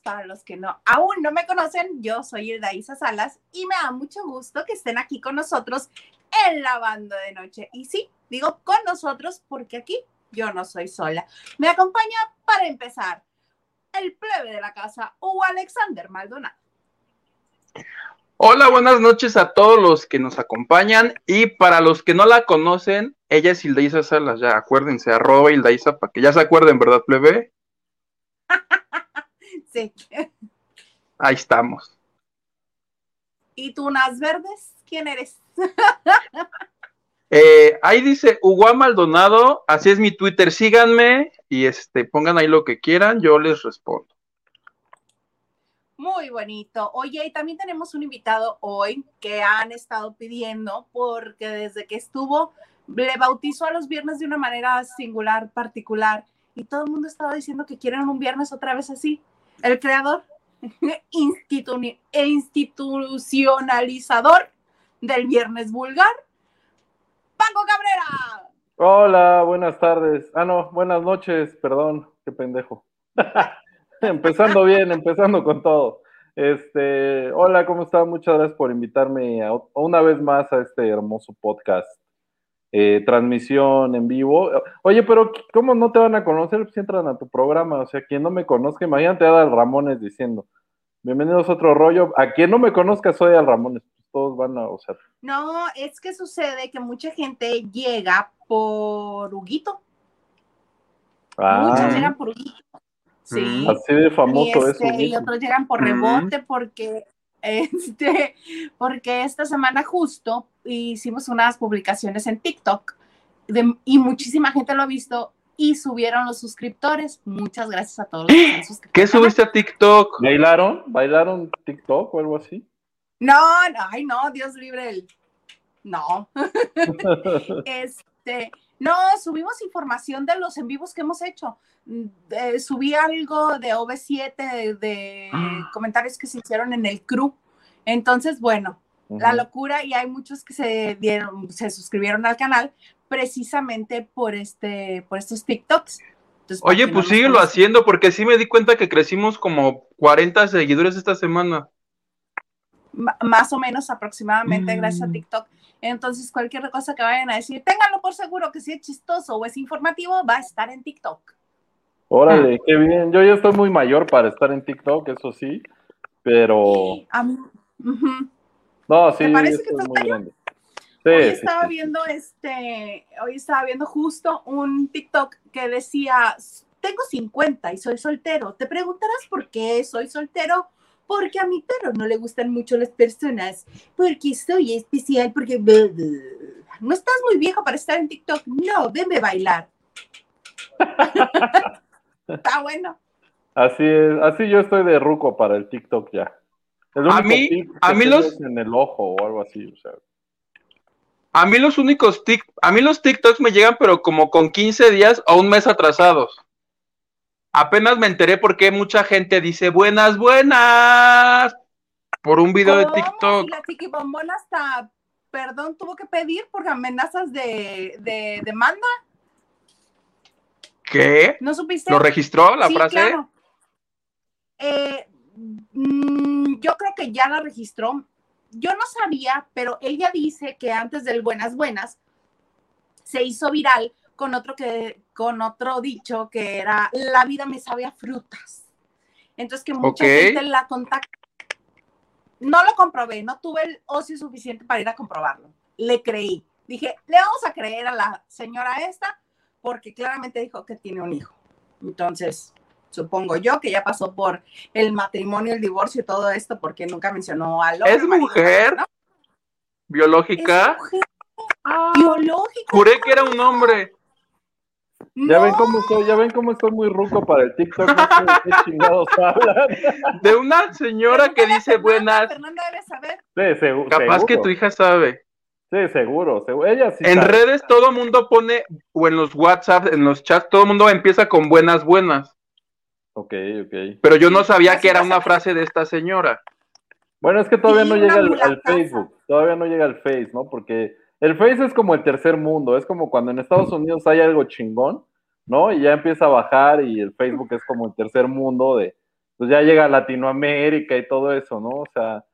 Para los que no aún no me conocen, yo soy Hilda Salas y me da mucho gusto que estén aquí con nosotros en la banda de noche. Y sí, digo con nosotros porque aquí yo no soy sola. Me acompaña para empezar el plebe de la casa, Hugo Alexander Maldonado. Hola, buenas noches a todos los que nos acompañan y para los que no la conocen, ella es Hilda Salas, ya acuérdense, arroba Hilda para que ya se acuerden, ¿verdad, plebe? Sí. Ahí estamos. ¿Y tú, Nas Verdes? ¿Quién eres? Eh, ahí dice Hugo Maldonado, así es mi Twitter, síganme y este, pongan ahí lo que quieran, yo les respondo. Muy bonito. Oye, y también tenemos un invitado hoy que han estado pidiendo porque desde que estuvo, le bautizó a los viernes de una manera singular, particular, y todo el mundo estaba diciendo que quieren un viernes otra vez así. El creador, institucionalizador del viernes vulgar, Paco Cabrera. Hola, buenas tardes. Ah, no, buenas noches, perdón, qué pendejo. empezando bien, empezando con todo. Este, hola, ¿cómo están? Muchas gracias por invitarme una vez más a este hermoso podcast. Eh, transmisión en vivo. Oye, pero ¿cómo no te van a conocer si entran a tu programa? O sea, quien no me conozca, imagínate a Adal Ramones diciendo, bienvenidos a otro rollo. A quien no me conozca, soy Al Ramones todos van a, o sea. No, es que sucede que mucha gente llega por Huguito. Ah. Muchos llegan por Huguito. Sí. Así de famoso y este, Y otros llegan por rebote porque este, porque esta semana justo hicimos unas publicaciones en TikTok y muchísima gente lo ha visto y subieron los suscriptores. Muchas gracias a todos los que han ¿Qué subiste a TikTok? ¿Bailaron? ¿Bailaron TikTok o algo así? No, no, ay, no, Dios libre el. No. este, no, subimos información de los en vivos que hemos hecho. Mm, subí algo de OV7, de, ah. comentarios que se hicieron en el crew. Entonces, bueno, la locura y hay muchos que se dieron, se suscribieron al canal precisamente por este, por estos TikToks. Oye, pues síguelo haciendo porque sí me di cuenta que crecimos como 40 seguidores esta semana más o menos aproximadamente gracias a mm. TikTok. Entonces, cualquier cosa que vayan a decir, ténganlo por seguro que si es chistoso o es informativo, va a estar en TikTok. Órale, qué bien. Yo ya estoy muy mayor para estar en TikTok, eso sí, pero... No, sí, parece que muy grande. hoy estaba viendo este, hoy estaba viendo justo un TikTok que decía, tengo 50 y soy soltero. Te preguntarás por qué soy soltero porque a mi perro no le gustan mucho las personas, porque soy especial, porque no estás muy viejo para estar en TikTok, no, venme bailar. Está bueno. Así es, así yo estoy de ruco para el TikTok ya. a mí, a mí los en el ojo o algo así, o sea. A mí los únicos tic, a mí los TikToks me llegan pero como con 15 días o un mes atrasados. Apenas me enteré porque mucha gente dice buenas, buenas por un video de TikTok. Y la chiquibombona hasta, perdón, tuvo que pedir por amenazas de, demanda. ¿Qué? ¿No supiste? ¿Lo registró la frase? Claro. Eh, mm, yo creo que ya la registró. Yo no sabía, pero ella dice que antes del Buenas Buenas se hizo viral con otro, que, con otro dicho que era, la vida me sabe a frutas. Entonces que mucha gente la contacta. No lo comprobé, no tuve el ocio suficiente para ir a comprobarlo. Le creí. Dije, le vamos a creer a la señora esta porque claramente dijo que tiene un hijo. Entonces, supongo yo que ya pasó por el matrimonio, el divorcio y todo esto porque nunca mencionó al hombre. ¿Es mujer? ¿Biológica? Ah, biológica. Juré que era un hombre. Ya ven cómo estoy, ya ven cómo estoy muy ruco para el TikTok. de una señora que dice buenas. Fernanda debe saber. Sí, seguro. Capaz que tu hija sabe. Sí, seguro, Ella sí en redes todo el mundo pone, o en los WhatsApp, en los chats, todo el mundo empieza con buenas, buenas. Ok, ok. Pero yo no sabía que era una frase de esta señora. Bueno, es que todavía no llega al Facebook, todavía no llega al Face, ¿no? Porque el Face es como el tercer mundo, es como cuando en Estados Unidos hay algo chingón, ¿no? Y ya empieza a bajar y el Facebook es como el tercer mundo de, pues ya llega a Latinoamérica y todo eso, ¿no? O sea,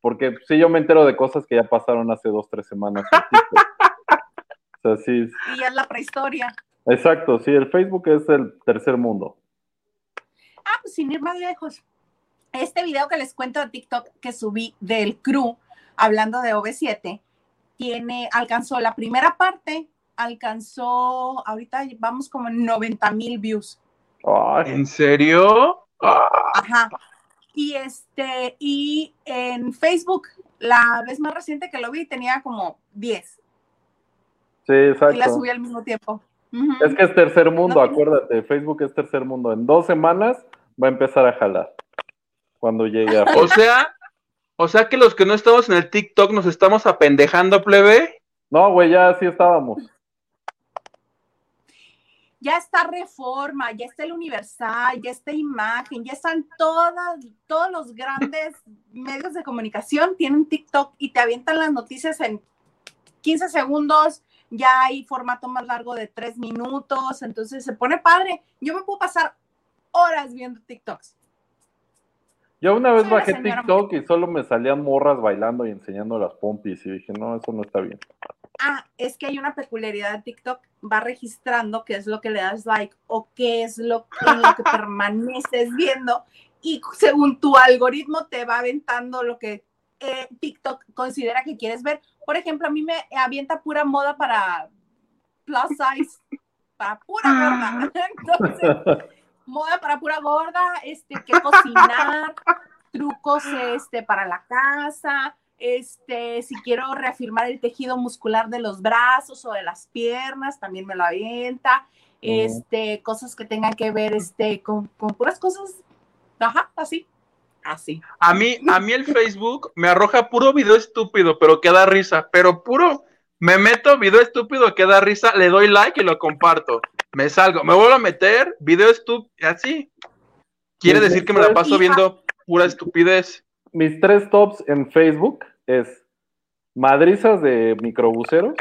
porque sí yo me entero de cosas que ya pasaron hace dos, tres semanas. o sea, sí. Y es la prehistoria. Exacto, sí, el Facebook es el tercer mundo. Ah, pues sin ir más lejos. Este video que les cuento de TikTok que subí del crew hablando de OV7 tiene, alcanzó la primera parte, alcanzó, ahorita vamos como en 90 mil views. Ay, ¿En serio? Ajá. Y este, y en Facebook, la vez más reciente que lo vi tenía como 10 sí, y la exacto. subí al mismo tiempo. Es que es tercer mundo, No, acuérdate, Facebook es tercer mundo. En dos semanas va a empezar a jalar. Cuando llegue a... O sea, o sea que los que no estamos en el TikTok nos estamos apendejando, plebe. No, güey, ya así estábamos. ya está Reforma, ya está el Universal, ya está Imagen, ya están todas, todos los grandes medios de comunicación tienen TikTok y te avientan las noticias en 15 segundos, ya hay formato más largo de 3 minutos, entonces se pone padre. Yo me puedo pasar horas viendo TikToks. Yo una vez bajé TikTok y solo me salían morras bailando y enseñando las pompis y dije, no, eso no está bien. Ah, es que hay una peculiaridad de TikTok, va registrando qué es lo que le das like o qué es lo que, en lo que permaneces viendo y según tu algoritmo te va aventando lo que eh, TikTok considera que quieres ver. Por ejemplo, a mí me avienta pura moda para plus size, para pura gorda. Entonces, moda para pura gorda, este, qué cocinar, trucos este, para la casa, este, si quiero reafirmar el tejido muscular de los brazos o de las piernas, también me lo avienta, este, cosas que tengan que ver, este, con, con puras cosas, ajá, así, así. A mí, a mí el Facebook me arroja puro video estúpido, pero que da risa. Pero puro, me meto video estúpido que da risa, le doy like y lo comparto. Me salgo, me vuelvo a meter, video estúpido, así. Quiere decir que me la paso viendo pura estupidez. Mis tres tops en Facebook es madrizas de microbuseros,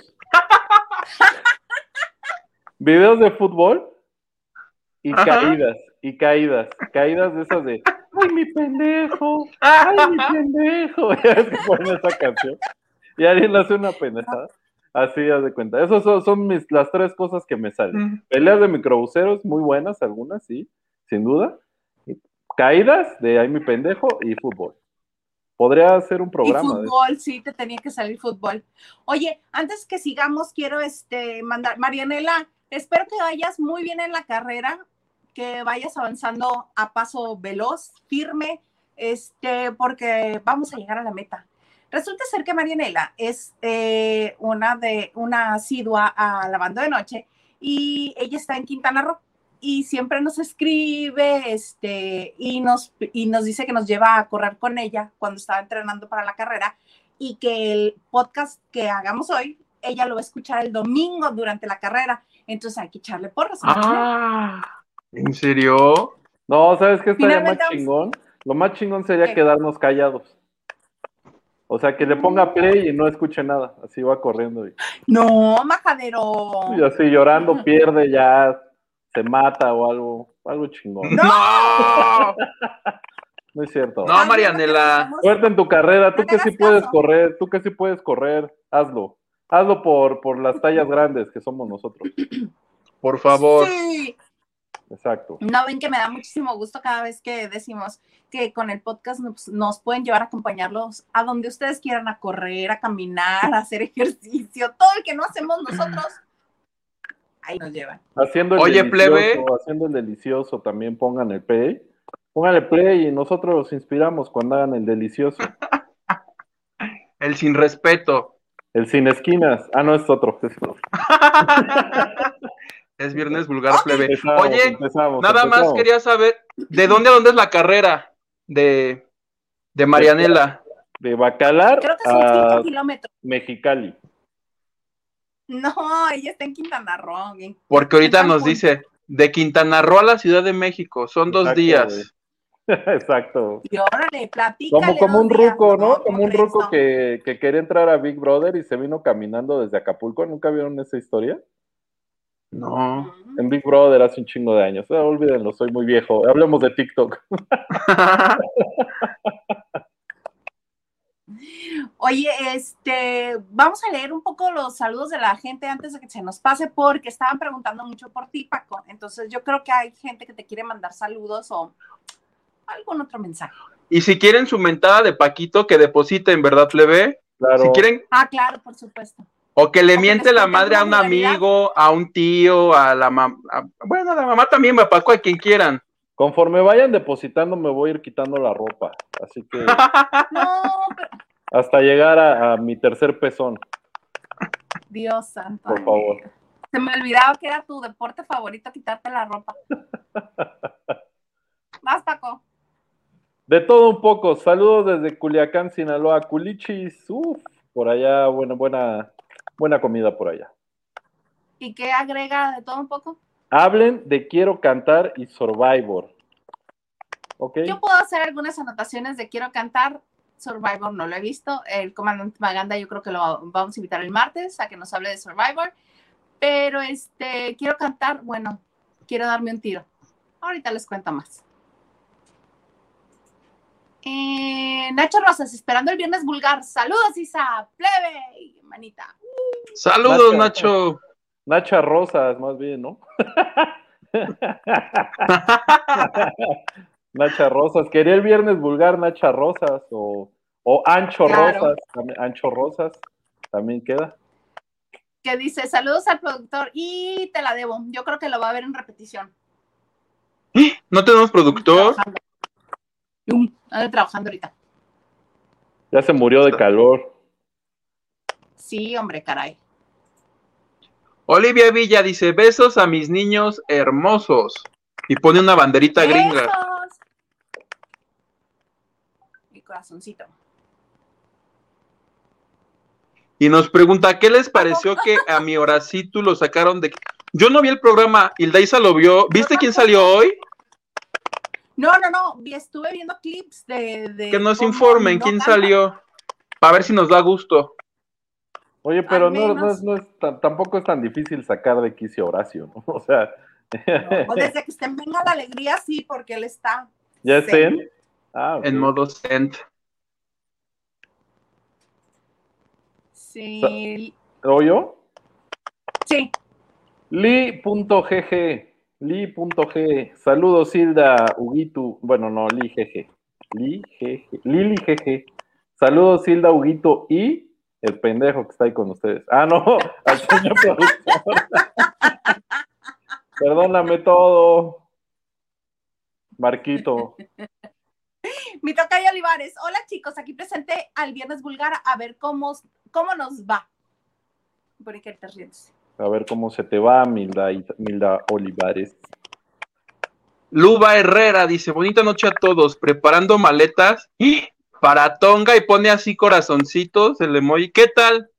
videos de fútbol y Ajá. caídas, y caídas, caídas de esas de ¡Ay, mi pendejo! ¡Ay, mi pendejo! Ya ves que ponen esa canción. Y alguien le hace una pendejada. Así, haz de cuenta. Esas son, son mis, las tres cosas que me salen. Peleas de microbuseros, muy buenas, algunas, sí, sin duda. Caídas de ¡Ay, mi pendejo! y fútbol. Podría ser un Y programa. de- fútbol, sí, te tenía que salir fútbol. Oye, antes que sigamos, quiero este mandar, Marianela, espero que vayas muy bien en la carrera, que vayas avanzando a paso veloz, firme, este, porque vamos a llegar a la meta. Resulta ser que Marianela es eh, una de una asidua a lavando de noche y ella está en Quintana Roo y siempre nos escribe este y nos y nos dice que nos lleva a correr con ella cuando estaba entrenando para la carrera y que el podcast que hagamos hoy ella lo va a escuchar el domingo durante la carrera entonces hay que echarle porras Ah, ¿en serio? No, ¿sabes qué estaría más vamos- chingón? Lo más chingón sería ¿Qué? quedarnos callados. O sea, que le ponga play y no escuche nada. Así va corriendo. Y, no majadero y así llorando, pierde ya, se mata o algo. Algo chingón. No, No es cierto. no, Marianela. Suerte en tu carrera. Tú No que sí puedes caso. correr, tú que sí puedes correr, hazlo. Hazlo por, por las tallas grandes que somos nosotros. Por favor. sí. Exacto. No ven que me da muchísimo gusto cada vez que decimos que con el podcast nos, nos pueden llevar a acompañarlos a donde ustedes quieran, a correr, a caminar, a hacer ejercicio, todo el que no hacemos nosotros, ahí nos llevan. Haciendo el Oye, delicioso, plebe. haciendo el delicioso, también pongan el play. Pónganle play y nosotros los inspiramos cuando hagan el delicioso. El sin respeto. El sin esquinas. Ah, no, es otro. es otro. Es viernes vulgar, plebe. Empezamos, Oye, empezamos, nada más quería saber, ¿de dónde a dónde es la carrera de, de Marianela? De Bacalar Creo que son a 5 kilómetros. Mexicali. No, ella está en Quintana Roo. en- Porque ahorita nos dice, de Quintana Roo a la Ciudad de México, son dos días. Exacto. Y órale, platícale. Como, como un ruco, ¿no? Como ¿Cómo un ruco que, que quería entrar a Big Brother y se vino caminando desde Acapulco. ¿Nunca vieron esa historia? No. En Big Brother hace un chingo de años. Ah, olvídenlo, soy muy viejo. Hablemos de TikTok. Oye, este, vamos a leer un poco los saludos de la gente antes de que se nos pase, porque estaban preguntando mucho por ti, Paco. Entonces, yo creo que hay gente que te quiere mandar saludos o algún otro mensaje. Y si quieren su mentada de Paquito, que depositen, ¿verdad, plebe? Claro. Si quieren, Ah, claro, por supuesto. O que le O miente la madre a un amigo, a un tío, a la mamá. Bueno, a la mamá también, a Paco, a quien quieran. Conforme vayan depositando, me voy a ir quitando la ropa. Así que No, pero- hasta llegar a, a mi tercer pezón, Dios santo. por favor. Se me olvidaba que era tu deporte favorito quitarte la ropa. Más, Paco. De todo un poco. Saludos desde Culiacán, Sinaloa. Culichis. Uf, por allá, buena, buena, buena comida por allá. ¿Y qué agrega de todo un poco? Hablen de Quiero Cantar y Survivor. ¿Ok? Yo puedo hacer algunas anotaciones de quiero cantar. Survivor no lo he visto. El comandante Maganda yo creo que lo vamos a invitar el martes a que nos hable de Survivor. Pero este, quiero cantar, bueno, quiero darme un tiro. Ahorita les cuento más. Eh, Nacho Rosas, esperando el viernes vulgar. Saludos, Isa, plebe, manita. Saludos, Nacho. Nacho. Nacha Rosas, más bien, ¿no? Nacha Rosas. Quería el viernes vulgar Nacha Rosas o, o Ancho Claro. Rosas. también- Ancho Rosas también queda. Que dice, saludos al productor y te la debo. Yo creo que lo va a ver en repetición. ¿No tenemos productor? Trabajando. Anda trabajando ahorita. Ya se murió de calor. Sí, hombre, caray. Olivia Villa dice, besos a mis niños hermosos. Y pone una banderita gringa. Besos. Mi corazoncito. Y nos pregunta, ¿qué les pareció que a mi Horacito lo sacaron de... Yo no vi el programa, Hildaisa lo vio. ¿Viste quién salió hoy? No, no, no. Estuve viendo clips de. de Que nos informen quién salió. Para ver si nos da gusto. Oye, pero no, no es, no es tan- tampoco es tan difícil sacar de quicio Horacio, ¿no? O sea, No, pues desde que estén venga la alegría, sí, porque él está. ¿ya es Sí. en? Ah. En modo sent. Sí. ¿O yo? Sí. Li.gg, Li.g, saludos Hilda, Huguito, bueno no, Li GG, Li GG, Lili GG, saludos Hilda, Huguito y el pendejo que está ahí con ustedes. Ah, no, al señor productor. Perdóname todo. Marquito. Mi tocayo Olivares. Hola chicos, aquí presente al Viernes Vulgar a ver cómo, cómo nos va. Por ahí que te ríes. A ver cómo se te va, Milda, Milda Olivares. Luba Herrera dice, bonita noche a todos, preparando maletas ¡ih! Para Tonga y pone así corazoncitos el emoji. ¿Qué tal?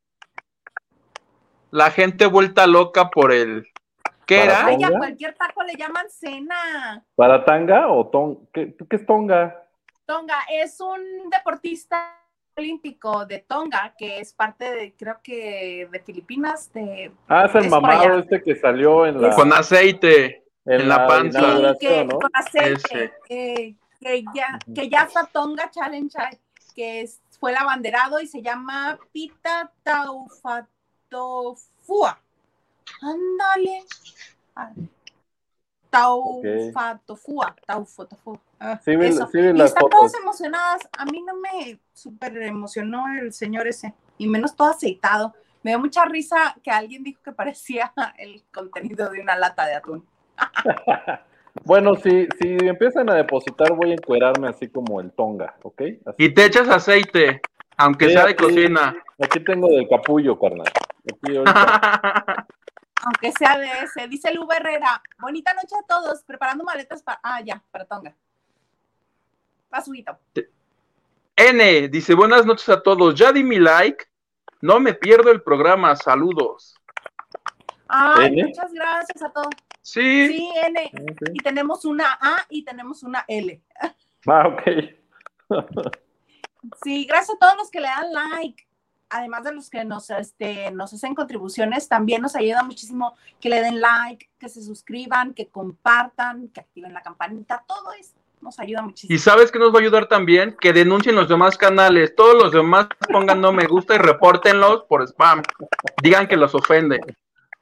La gente vuelta loca por el... ¿Qué era? Tonga. Ay, a cualquier taco le llaman cena. ¿Para tanga o ton? ¿Qué, ¿Qué es tonga? Tonga es un deportista olímpico de Tonga, que es parte de, creo que de Filipinas, de Ah, es el Es mamado este que salió en la, Con aceite. en en la panza. Que, ¿no? con aceite, Ese. eh, que ya, que ya está Tonga Challenge, que es- fue el abanderado y se llama Pita Taufatofua. Ándale. Ah, Taufatofua, Taufatofua. Ah, Sí eso. sí y están fotos. todas emocionadas. A mí no me súper emocionó el señor ese, y menos todo aceitado. Me dio mucha risa que alguien dijo que parecía el contenido de una lata de atún. Bueno, si, si empiezan a depositar, voy a encuerarme así como el tonga, ¿ok? Así. Y te echas aceite, aunque Sí, sea de aquí- cocina. Aquí tengo del capullo, carnal. Aquí ahorita. Aunque sea de ese, dice Lu Herrera. Bonita noche a todos, preparando maletas para. Ah, ya, para Tonga. Pasuito. N dice, buenas noches a todos. Ya di mi like. No me pierdo el programa. Saludos. Ay, ¿N? muchas gracias a todos. Sí. Sí, N. Ok. Y tenemos una A y tenemos una L. Ah, ok. Sí, gracias a todos los que le dan like. además de los que nos, este, nos hacen contribuciones, también nos ayuda muchísimo que le den like, que se suscriban, que compartan, que activen la campanita, todo eso nos ayuda muchísimo. Y sabes que nos va a ayudar también que denuncien los demás canales, todos los demás pongan no me gusta y repórtenlos por spam. Digan que los ofenden.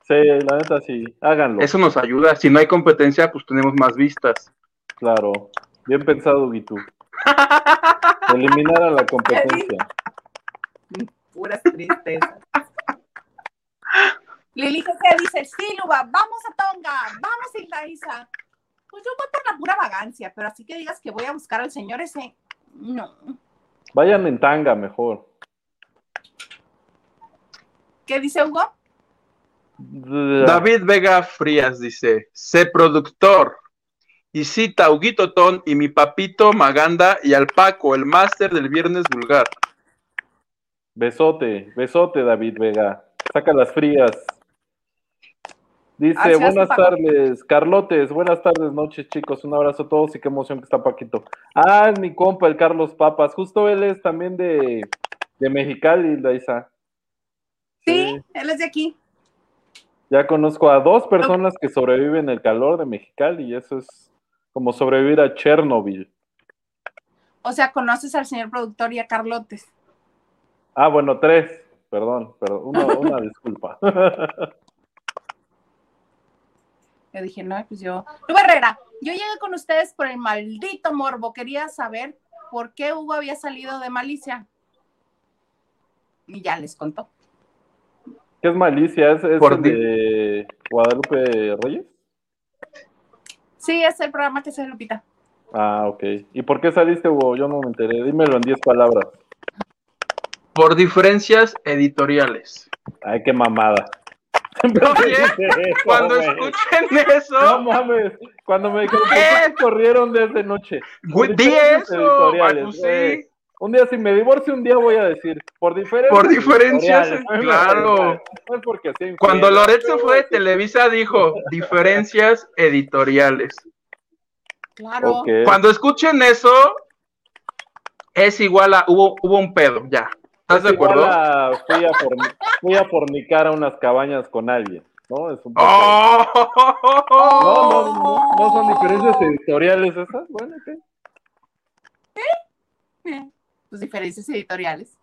Sí, la neta sí, háganlo. Eso nos ayuda. Si no hay competencia, pues tenemos más vistas. Claro, bien pensado, Gitu. Eliminar a la competencia. Puras tristezas. Lili ¿qué dice, sí, Luba, vamos a Tonga, vamos a Isa. Pues yo voy por la pura vagancia, pero así que digas que voy a buscar al señor ese, no. Vayan en tanga mejor. ¿Qué dice Hugo? David Vega Frías dice, sé productor. Y cita a Huguito Ton y mi papito Maganda y al Paco, el máster del viernes vulgar. Besote, besote, David Vega. Saca las frías. Dice, Así buenas tardes, Carlotes, buenas tardes, noches, chicos. Un abrazo a todos y qué emoción que está Paquito. Ah, es mi compa, el Carlos Papas. Justo él es también de, de Mexicali, Laisa. Sí, él es de aquí. Ya conozco a dos personas que sobreviven el calor de Mexicali y eso es como sobrevivir a Chernobyl. O sea, conoces al señor productor y a Carlotes. Ah, bueno, tres. Perdón, perdón. Una, una disculpa. Yo dije, no, pues yo. Luba Herrera, yo llegué con ustedes por el maldito morbo. Quería saber por qué Hugo había salido de Malicia. Y ya les contó. ¿Qué es malicia? ¿Es, el de Guadalupe Reyes? Sí, es el programa que se Lupita. Ah, ok. ¿Y por qué saliste, Hugo? Yo no me enteré. Dímelo en diez palabras. Por diferencias editoriales. Ay, qué mamada. Oye, Cuando escuchen No eso, mames. Cuando me dijeron, ¿por ¿Qué? qué te corrieron desde noche? di eso. güey. sí. Un día, si me divorcio, un día voy a decir, por diferencias. Por diferencias, editoriales. claro. No es porque infiel, Cuando pero- fue de Televisa dijo diferencias editoriales. Claro. Cuando escuchen eso, es igual a hubo, hubo un pedo, ya. ¿Estás Es de acuerdo? a- fui, a forni- fui a fornicar a unas cabañas con alguien, ¿no? Es un poco- ¡Oh! No, no, no, no son diferencias editoriales esas. Bueno. Eh, Tus diferencias editoriales.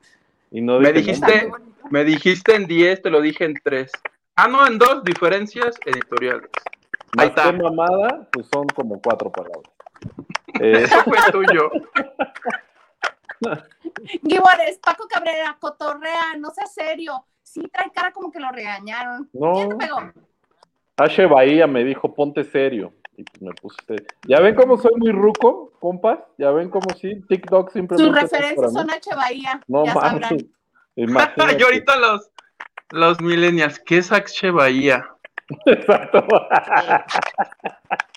Y no Me dijiste-. Me dijiste en 10, te lo dije en 3. Ah, no, en dos diferencias editoriales. Más Ahí está. mamada, pues son como cuatro palabras. Eh, Eso fue tuyo. Gibores, Paco Cabrera, cotorrea, no sea serio. Sí, trae cara como que lo regañaron. No. ¿Quién te pegó? H. Bahía me dijo, ponte serio. Y pues me puse. ¿Ya ven cómo soy muy ruco, compas? ¿Ya ven cómo sí? TikTok simplemente... Sus referencias son H. Bahía. No ya mames. sabrán. Imagínate. y ahorita los, los millennials, ¿qué es Axe Bahía? Exacto.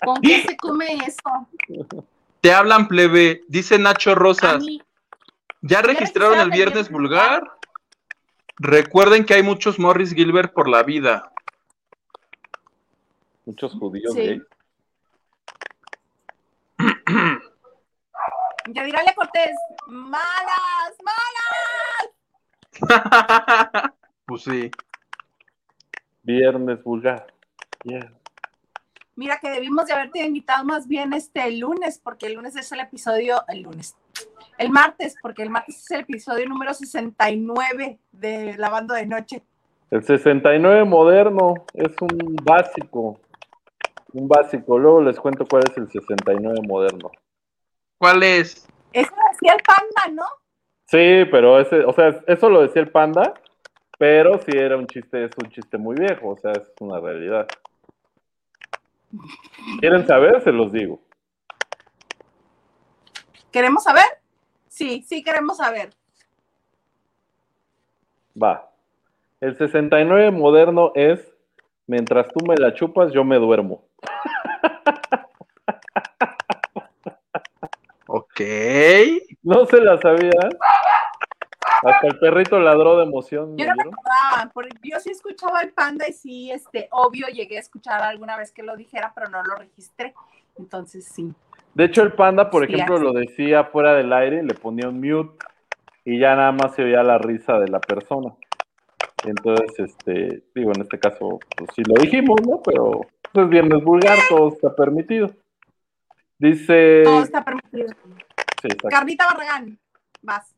¿Con qué se come eso? Te hablan plebe, dice Nacho A Rosas. mí, ¿Ya registraron el viernes vulgar? Recuerden que hay muchos Morris Gilbert por la vida. Muchos judíos Sí. Gays. Yadirale Cortés, malas, malas. pues sí. Viernes vulgar. Yeah. Mira que debimos de haberte invitado más bien este lunes, porque el lunes es el episodio, el lunes, el martes, porque el martes es el episodio número 69 de Lavando de Noche. El 69 moderno es un básico. Un básico. Luego les cuento cuál es el 69 moderno. ¿Cuál es? Eso decía el panda, ¿no? Sí, pero ese, o sea, eso lo decía el panda, pero sí era un chiste, es un chiste muy viejo, o sea, es una realidad. ¿Quieren saber? Se los digo. ¿Queremos saber? Sí, sí queremos saber. Va. El 69 moderno es, mientras tú me la chupas, yo me duermo. Ok. No se la sabían. Hasta el perrito ladró de emoción. Yo ¿me no porque yo sí escuchaba el panda y sí, este, obvio, llegué a escuchar alguna vez que lo dijera, pero no lo registré. Entonces sí. De hecho, el panda, por Sí, ejemplo, así. lo decía fuera del aire le ponía un mute. y ya nada más se oía la risa de la persona. Entonces, este, digo, en este caso, pues sí lo dijimos, ¿no? Pero pues viernes vulgar, todo está permitido. Dice. Todo está permitido. Sí. Carlita Barragán, vas.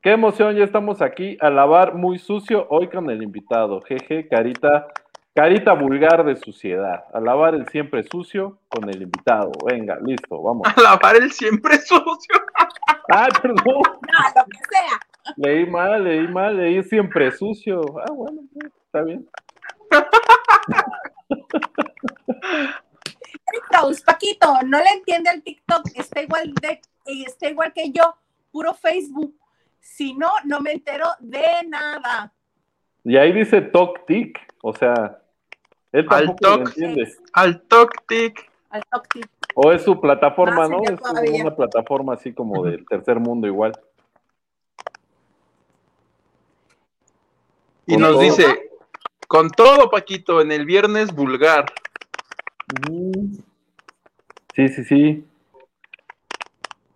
Qué emoción, ya estamos aquí a lavar muy sucio hoy con el invitado. Jeje, carita, carita vulgar de suciedad. A lavar el siempre sucio con el invitado. Venga, listo, vamos. A lavar el siempre sucio. Ay, perdón, Ah, lo que sea. leí mal, leí mal, leí siempre sucio. Ah, bueno, está bien. TikToks, Paquito, no le entiende el TikTok, está igual de, está igual que yo, puro Facebook. Si no, no me entero de nada. Y ahí dice Tok Tic, o sea, él Al tampoco lo toc. entiende. Al toc-tic. Al TikTok. O es su plataforma, Más ¿no? Es todavía. una plataforma así como del tercer mundo igual. Y nos todo. dice, con todo, Paquito, en el viernes vulgar. Mm. Sí, sí, sí.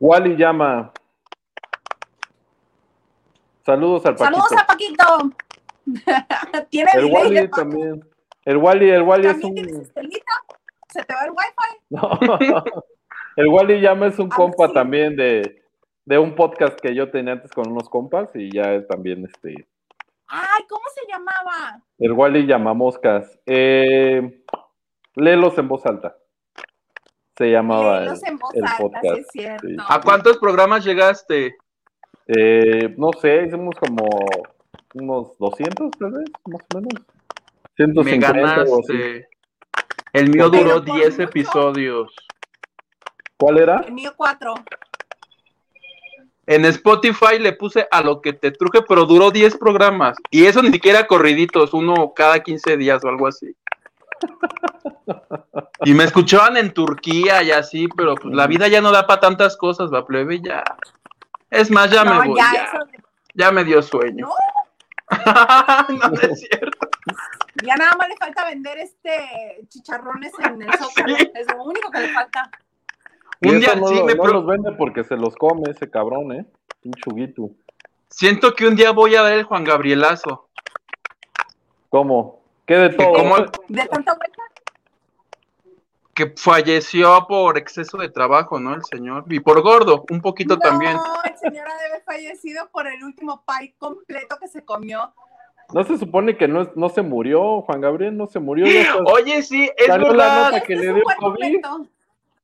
Wally llama. Saludos al Paquito. Saludos a Paquito. Tiene El delay de Wally Paco. también. El Wally, el Wally es ¿También tienes un. ¿Se te va el wifi? No. El Wally llama es un Ah, compa sí. también de, de un podcast que yo tenía antes con unos compas y ya es también este. Ay, ¿cómo se llamaba? El Wally llama moscas. Eh, léelos en voz alta. Se llamaba el, podcast. sí es cierto. sí. ¿A cuántos programas llegaste? Eh, no sé, hicimos como unos 200 tal vez, más o menos. Me 150 o así. ganaste. El mío duró por 10 mucho. episodios. ¿Cuál era? El mío cuatro. En Spotify le puse a lo que te truje, pero duró 10 programas. Y eso ni siquiera corriditos, uno cada 15 días o algo así. Y me escuchaban en Turquía y así, pero pues la vida ya no da para tantas cosas, va plebe, ya. Es más, ya no, me voy, ya, ya, eso de- ya me dio sueño. No. no, es cierto. ya nada más le falta vender este chicharrones en el zócalo. Sí. Es lo único que le falta. Y Un día no, sí me no pro- los vende porque se los come ese cabrón, ¿eh? Un chuguito. Siento que un día voy a dar el Juan Gabrielazo. ¿Cómo? ¿Qué de todo? como- De tanta vuelta. Que falleció por exceso de trabajo, ¿no? El señor. Y por gordo, un poquito también. No, el señor ha de haber fallecido por el último pie completo que se comió. No se supone que no, se murió, Juan Gabriel no se murió. Oye, sí, es la verdad. nota Este que le dio COVID.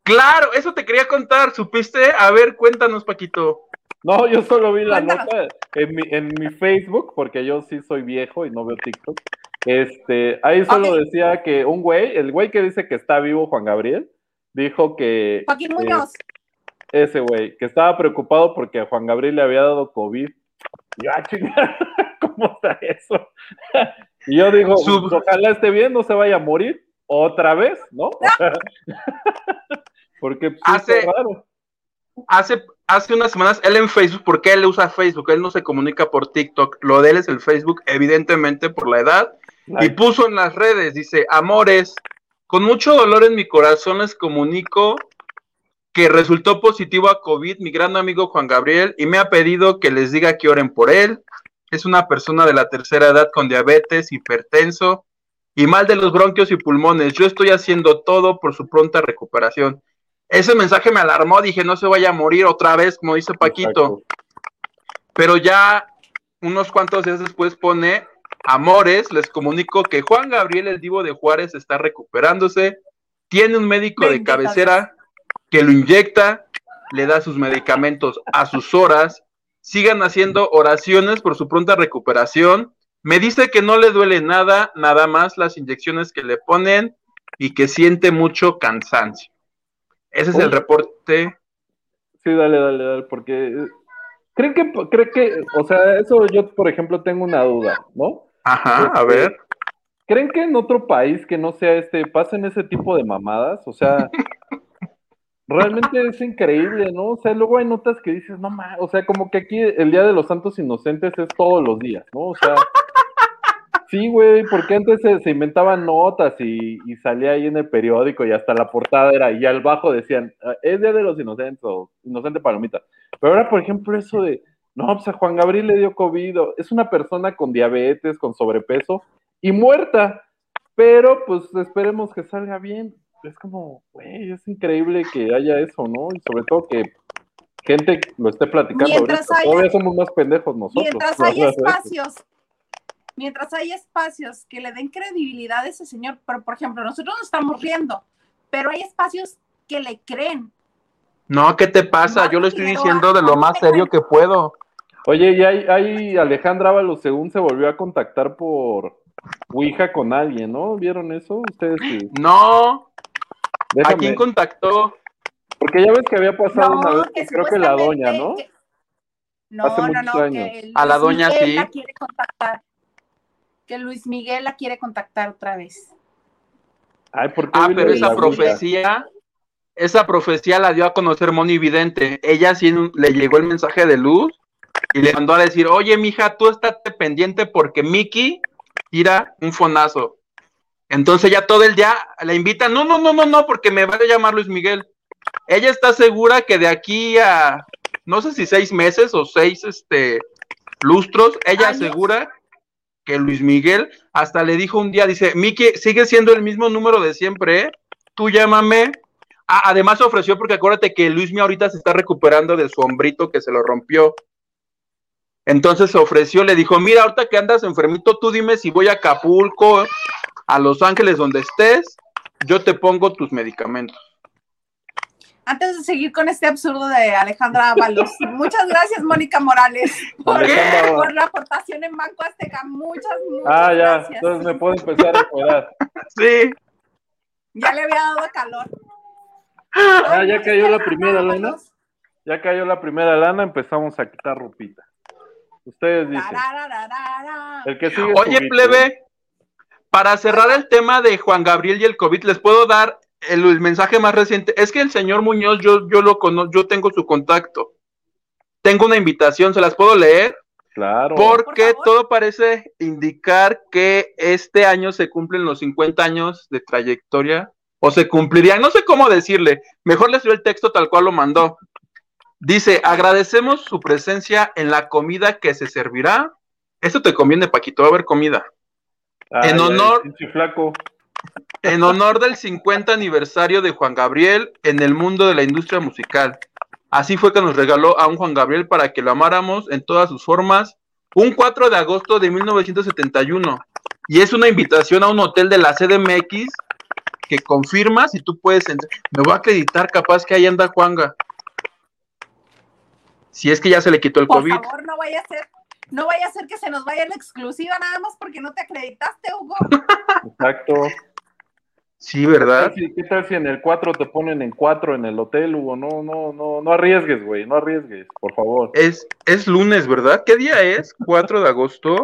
Claro, eso te quería contar. ¿Supiste? A ver, cuéntanos, Paquito. No, yo solo vi la Cuéntanos. nota en mi, en mi Facebook, porque yo sí soy viejo y no veo TikTok. Este, ahí solo decía que un güey, el güey que dice que está vivo, Juan Gabriel, dijo que Joaquín eh, Muñoz. ese güey, que estaba preocupado porque a Juan Gabriel le había dado COVID. Y yo, ah, chinga, ¿cómo está eso? y yo digo, pues, ojalá esté bien, no se vaya a morir otra vez, ¿no? Porque pues, Hace- raro. Hace, hace unas semanas, él en Facebook, porque él usa Facebook, él no se comunica por TikTok. Lo de él es el Facebook, evidentemente por la edad. Y puso en las redes, dice, amores, con mucho dolor en mi corazón les comunico que resultó positivo a COVID mi gran amigo Juan Gabriel y me ha pedido que les diga que oren por él. Es una persona de la tercera edad con diabetes, hipertenso y mal de los bronquios y pulmones. Yo estoy haciendo todo por su pronta recuperación. Ese mensaje me alarmó, dije, no se vaya a morir otra vez, como dice Paquito. exacto. Pero ya unos cuantos días después pone, amores, les comunico que Juan Gabriel, el divo de Juárez, está recuperándose, tiene un médico de cabecera que lo inyecta, le da sus medicamentos a sus horas, sigan haciendo oraciones por su pronta recuperación. Me dice que no le duele nada, nada más las inyecciones que le ponen y que siente mucho cansancio. Ese es el reporte. Sí, dale, dale, dale, porque eh, creen que, creen que, o sea, eso yo, por ejemplo, tengo una duda, ¿no? Ajá, a ver. ¿Creen que en otro país que no sea este pasen ese tipo de mamadas? O sea, realmente es increíble, ¿no? O sea, luego hay notas que dices, no mames, o sea, como que aquí el Día de los Santos Inocentes es todos los días, ¿no? O sea, sí, güey, porque antes se, se inventaban notas y, y salía ahí en el periódico y hasta la portada era, y al bajo decían, "Ah, es Día de los Inocentes o Inocente Palomita. Pero ahora, por ejemplo, eso de No, pues a Juan Gabriel le dio COVID. Es una persona con diabetes, con sobrepeso y muerta. Pero pues esperemos que salga bien. Es como, güey, es increíble que haya eso, ¿no? Y sobre todo que gente lo esté platicando Mientras ahorita. haya- Todavía somos más pendejos nosotros. Mientras hay espacios, mientras hay espacios que le den credibilidad a ese señor, pero por ejemplo, nosotros nos estamos riendo, pero hay espacios que le creen. No, ¿qué te pasa? Yo lo estoy diciendo de lo ¿cómo más serio que puedo. Oye, y hay, hay Alejandra Ábalos según se volvió a contactar por Ouija con alguien, ¿no? ¿Vieron eso? Ustedes sí. No, ¿a quién contactó? porque ya ves que había pasado una vez, que creo que la doña, ¿no? que- No, Hace no, muchos no, años. que A la Luis doña Miguel sí. la quiere contactar. Que Luis Miguel la quiere contactar otra vez. Ay, ¿por qué Ah, pero esa profecía, esa profecía la dio a conocer Moni Vidente. Ella sí le llegó el mensaje de luz y le mandó a decir, oye, mija, tú estate pendiente porque Mickey tira un fonazo. Entonces ya todo el día la invita, no, no, no, no, no, porque me va a llamar Luis Miguel. Ella está segura que de aquí a, no sé si seis meses o seis, este, lustros, ella asegura que Luis Miguel hasta le dijo un día, dice, Miki, sigue siendo el mismo número de siempre, ¿eh? Tú llámame. Ah, además ofreció, porque acuérdate que Luis Miguel ahorita se está recuperando de su hombrito que se lo rompió. Entonces se ofreció, le dijo, mira, ahorita que andas enfermito, tú dime si voy a Acapulco, a Los Ángeles, donde estés, yo te pongo tus medicamentos. Antes de seguir con este absurdo de Alejandra Ábalos, muchas gracias, Mónica Morales, por, la aportación en Banco Azteca. Muchas, muchas Ah, ya, gracias. entonces me puedo empezar a esperar. Sí. Ya le había dado calor. Ah, ya cayó la primera lana. Ya cayó la primera lana, empezamos a quitar ropita. Ustedes dicen. Tararararara. El que sigue. Oye, plebe, para cerrar el tema de Juan Gabriel y el COVID, les puedo dar el, el mensaje más reciente. Es que el señor Muñoz, yo, yo lo conozco, yo tengo su contacto. Tengo una invitación, se las puedo leer, Claro. porque Por todo parece indicar que este año se cumplen los 50 años de trayectoria, o se cumplirían, no sé cómo decirle, mejor les doy el texto tal cual lo mandó. Dice, agradecemos su presencia en la comida que se servirá. Esto te conviene, Paquito, va a haber comida. Ay, en honor- flaco. En honor del 50 aniversario de Juan Gabriel en el mundo de la industria musical. Así fue que nos regaló a un Juan Gabriel para que lo amáramos en todas sus formas un 4 de agosto de 1971. Y es una invitación a un hotel de la CDMX que confirma si tú puedes. ent- Me voy a acreditar, capaz que ahí anda Juanga. Si es que ya se le quitó el Por COVID. favor, no vaya a ser, no vaya a ser que se nos vaya la exclusiva nada más porque no te acreditaste, Hugo. Exacto. Sí, ¿verdad? ¿Qué tal si- ¿Qué tal si en el 4 te ponen en 4 en el hotel, Hugo? No, no, no, no arriesgues, güey, no arriesgues, por favor. Es, es lunes, ¿verdad? ¿Qué día es? 4 de agosto.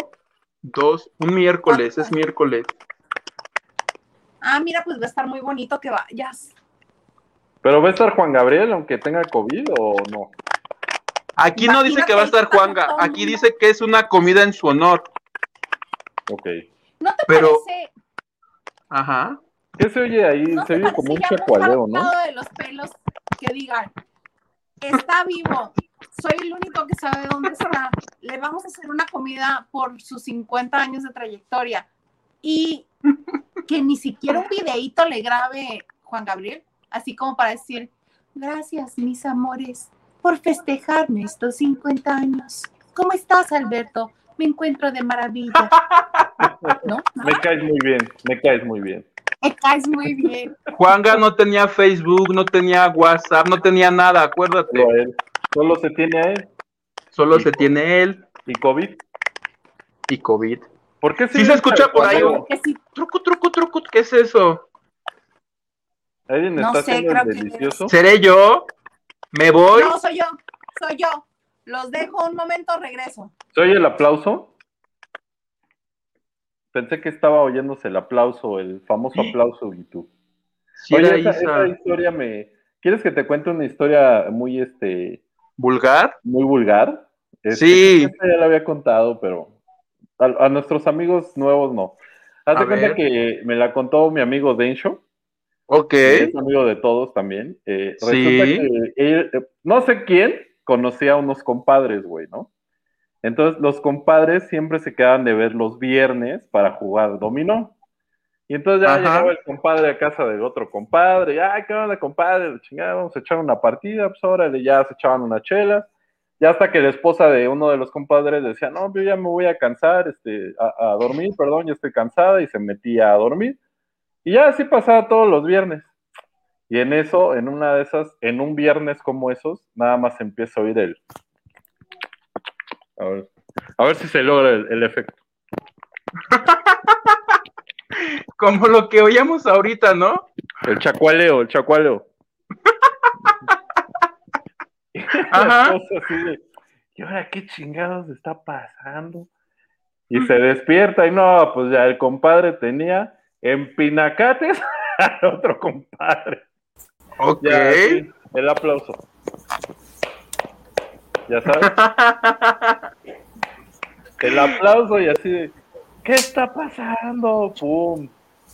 2, un miércoles, es miércoles. Ah, mira, pues va a estar muy bonito que vayas. ¿Pero va a estar Juan Gabriel aunque tenga COVID o no? Aquí no dice que va a estar Juanga, aquí dice que es una comida en su honor. Ok. ¿No te Pero- parece? Ajá. ¿Qué se oye ahí? ¿No se oye como un chacualeo, ¿no? de los pelos que digan, está vivo, soy el único que sabe dónde está, le vamos a hacer una comida por sus 50 años de trayectoria y que ni siquiera un videíto le grabe Juan Gabriel, así como para decir, gracias mis amores por festejarme estos 50 años. ¿Cómo estás, Alberto? Me encuentro de maravilla. ¿No? Me caes muy bien, me caes muy bien. Me caes muy bien. Juanga no tenía Facebook, no tenía WhatsApp, no tenía nada, acuérdate. Solo a él. Solo se tiene a él. Solo se tiene él ¿Y COVID? y COVID. ¿Por qué Sí oye se escucha por ahí un- sí, Truco, truco, truco, ¿qué es eso? ¿Alguien No está sé, haciendo creo el que-? ¿Seré yo? ¿Me voy? No, soy yo, soy yo. Los dejo un momento, regreso. ¿Se oye el aplauso? Pensé que estaba oyéndose el aplauso, el famoso aplauso YouTube. Sí, era Oye, esa, historia me... ¿Quieres que te cuente una historia muy, este, ¿Vulgar? muy vulgar? Este, Sí. ya la había contado, pero a, a nuestros amigos nuevos no. Haz de cuenta ver. que me la contó mi amigo Densho, Ok. es amigo de todos también. Eh, Sí. Resulta que él, eh, no sé quién conocía a unos compadres, güey, ¿no? Entonces los compadres siempre se quedaban de ver los viernes para jugar dominó. Y entonces ya Ajá. llegaba el compadre a casa del otro compadre, ay, ¿qué onda, compadre? Chingada, vamos a echar una partida, pues órale, ya se echaban una chela. Ya hasta que la esposa de uno de los compadres decía, no, yo ya me voy a cansar, este, a, a dormir, perdón, ya estoy cansada, y se metía a dormir. Y ya así pasaba todos los viernes. Y en eso, en una de esas, en un viernes como esos, nada más empieza a oír el. A ver, a ver si se logra el, el efecto. Como lo que oíamos ahorita, ¿no? El chacualeo, el chacualeo. Ajá. Así de, ¿y ahora qué chingados está pasando? Y se despierta y no, pues ya el compadre tenía en pinacates al otro compadre. Ok. Ya, el aplauso. Ya sabes. El aplauso y así de, ¿qué está pasando? ¡Pum!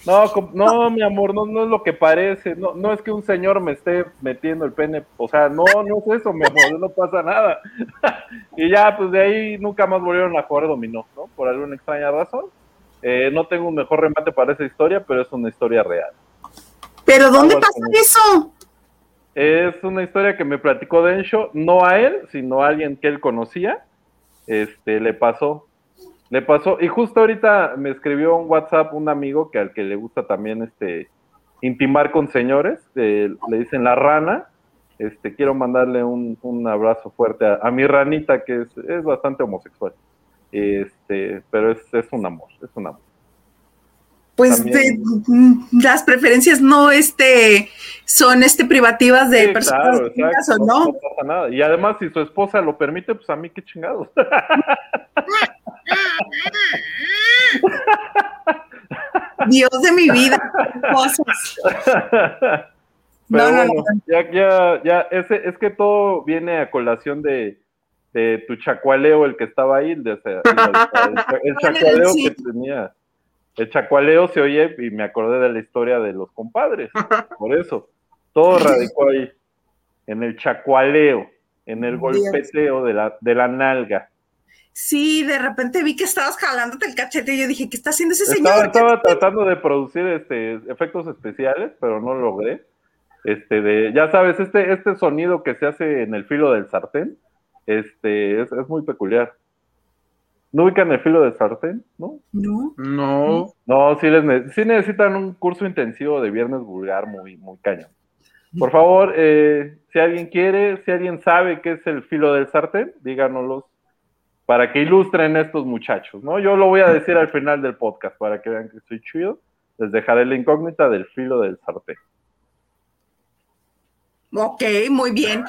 No, no, mi amor, no, no es lo que parece. No, no es que un señor me esté metiendo el pene. O sea, no, no es eso, mi amor, no pasa nada. y ya, pues de ahí nunca más volvieron a jugar dominó, ¿no? Por alguna extraña razón. Eh, no tengo un mejor remate para esa historia, pero es una historia real. ¿Pero dónde con eso? Es una historia que me platicó Densho, no a él, sino a alguien que él conocía. Este, le pasó. Le pasó. Y justo ahorita me escribió un WhatsApp un amigo que al que le gusta también este intimar con señores, eh, le dicen la rana. Este, quiero mandarle un, un abrazo fuerte a, a mi ranita, que es, es bastante homosexual. Este, pero es, es un amor, es un amor. Pues de- mm, las preferencias no este son este privativas de Sí, personas claro, distintas exacto, o no, no. no pasa nada. Y además, si su esposa lo permite, pues a mí qué chingados. Dios de mi vida, cosas. Pero No, no, no. ya, ya, ya, ese, es que todo viene a colación de, de tu chacualeo, el que estaba ahí, de, el, el chacualeo que tenía. El chacualeo se oye y me acordé de la historia de los compadres. Por eso, todo radicó ahí, en el chacualeo, en el golpeteo de la, de la nalga. Sí, de repente vi que estabas jalándote el cachete y yo dije, ¿qué está haciendo ese Estaba, señor? estaba tratando de producir este efectos especiales, pero no lo logré. Este de, ya sabes, este, este sonido que se hace en el filo del sartén, este, es, es muy peculiar. ¿No ubican el filo del sartén? ¿No? No. No. No, sí, les ne- sí necesitan un curso intensivo de viernes vulgar muy, muy cañón. Por favor, eh, si alguien quiere, si alguien sabe qué es el filo del sartén, díganoslos para que ilustren estos muchachos, ¿no? Yo lo voy a decir al final del podcast para que vean que estoy chido. Les dejaré la incógnita del filo del sartén. Ok, muy bien.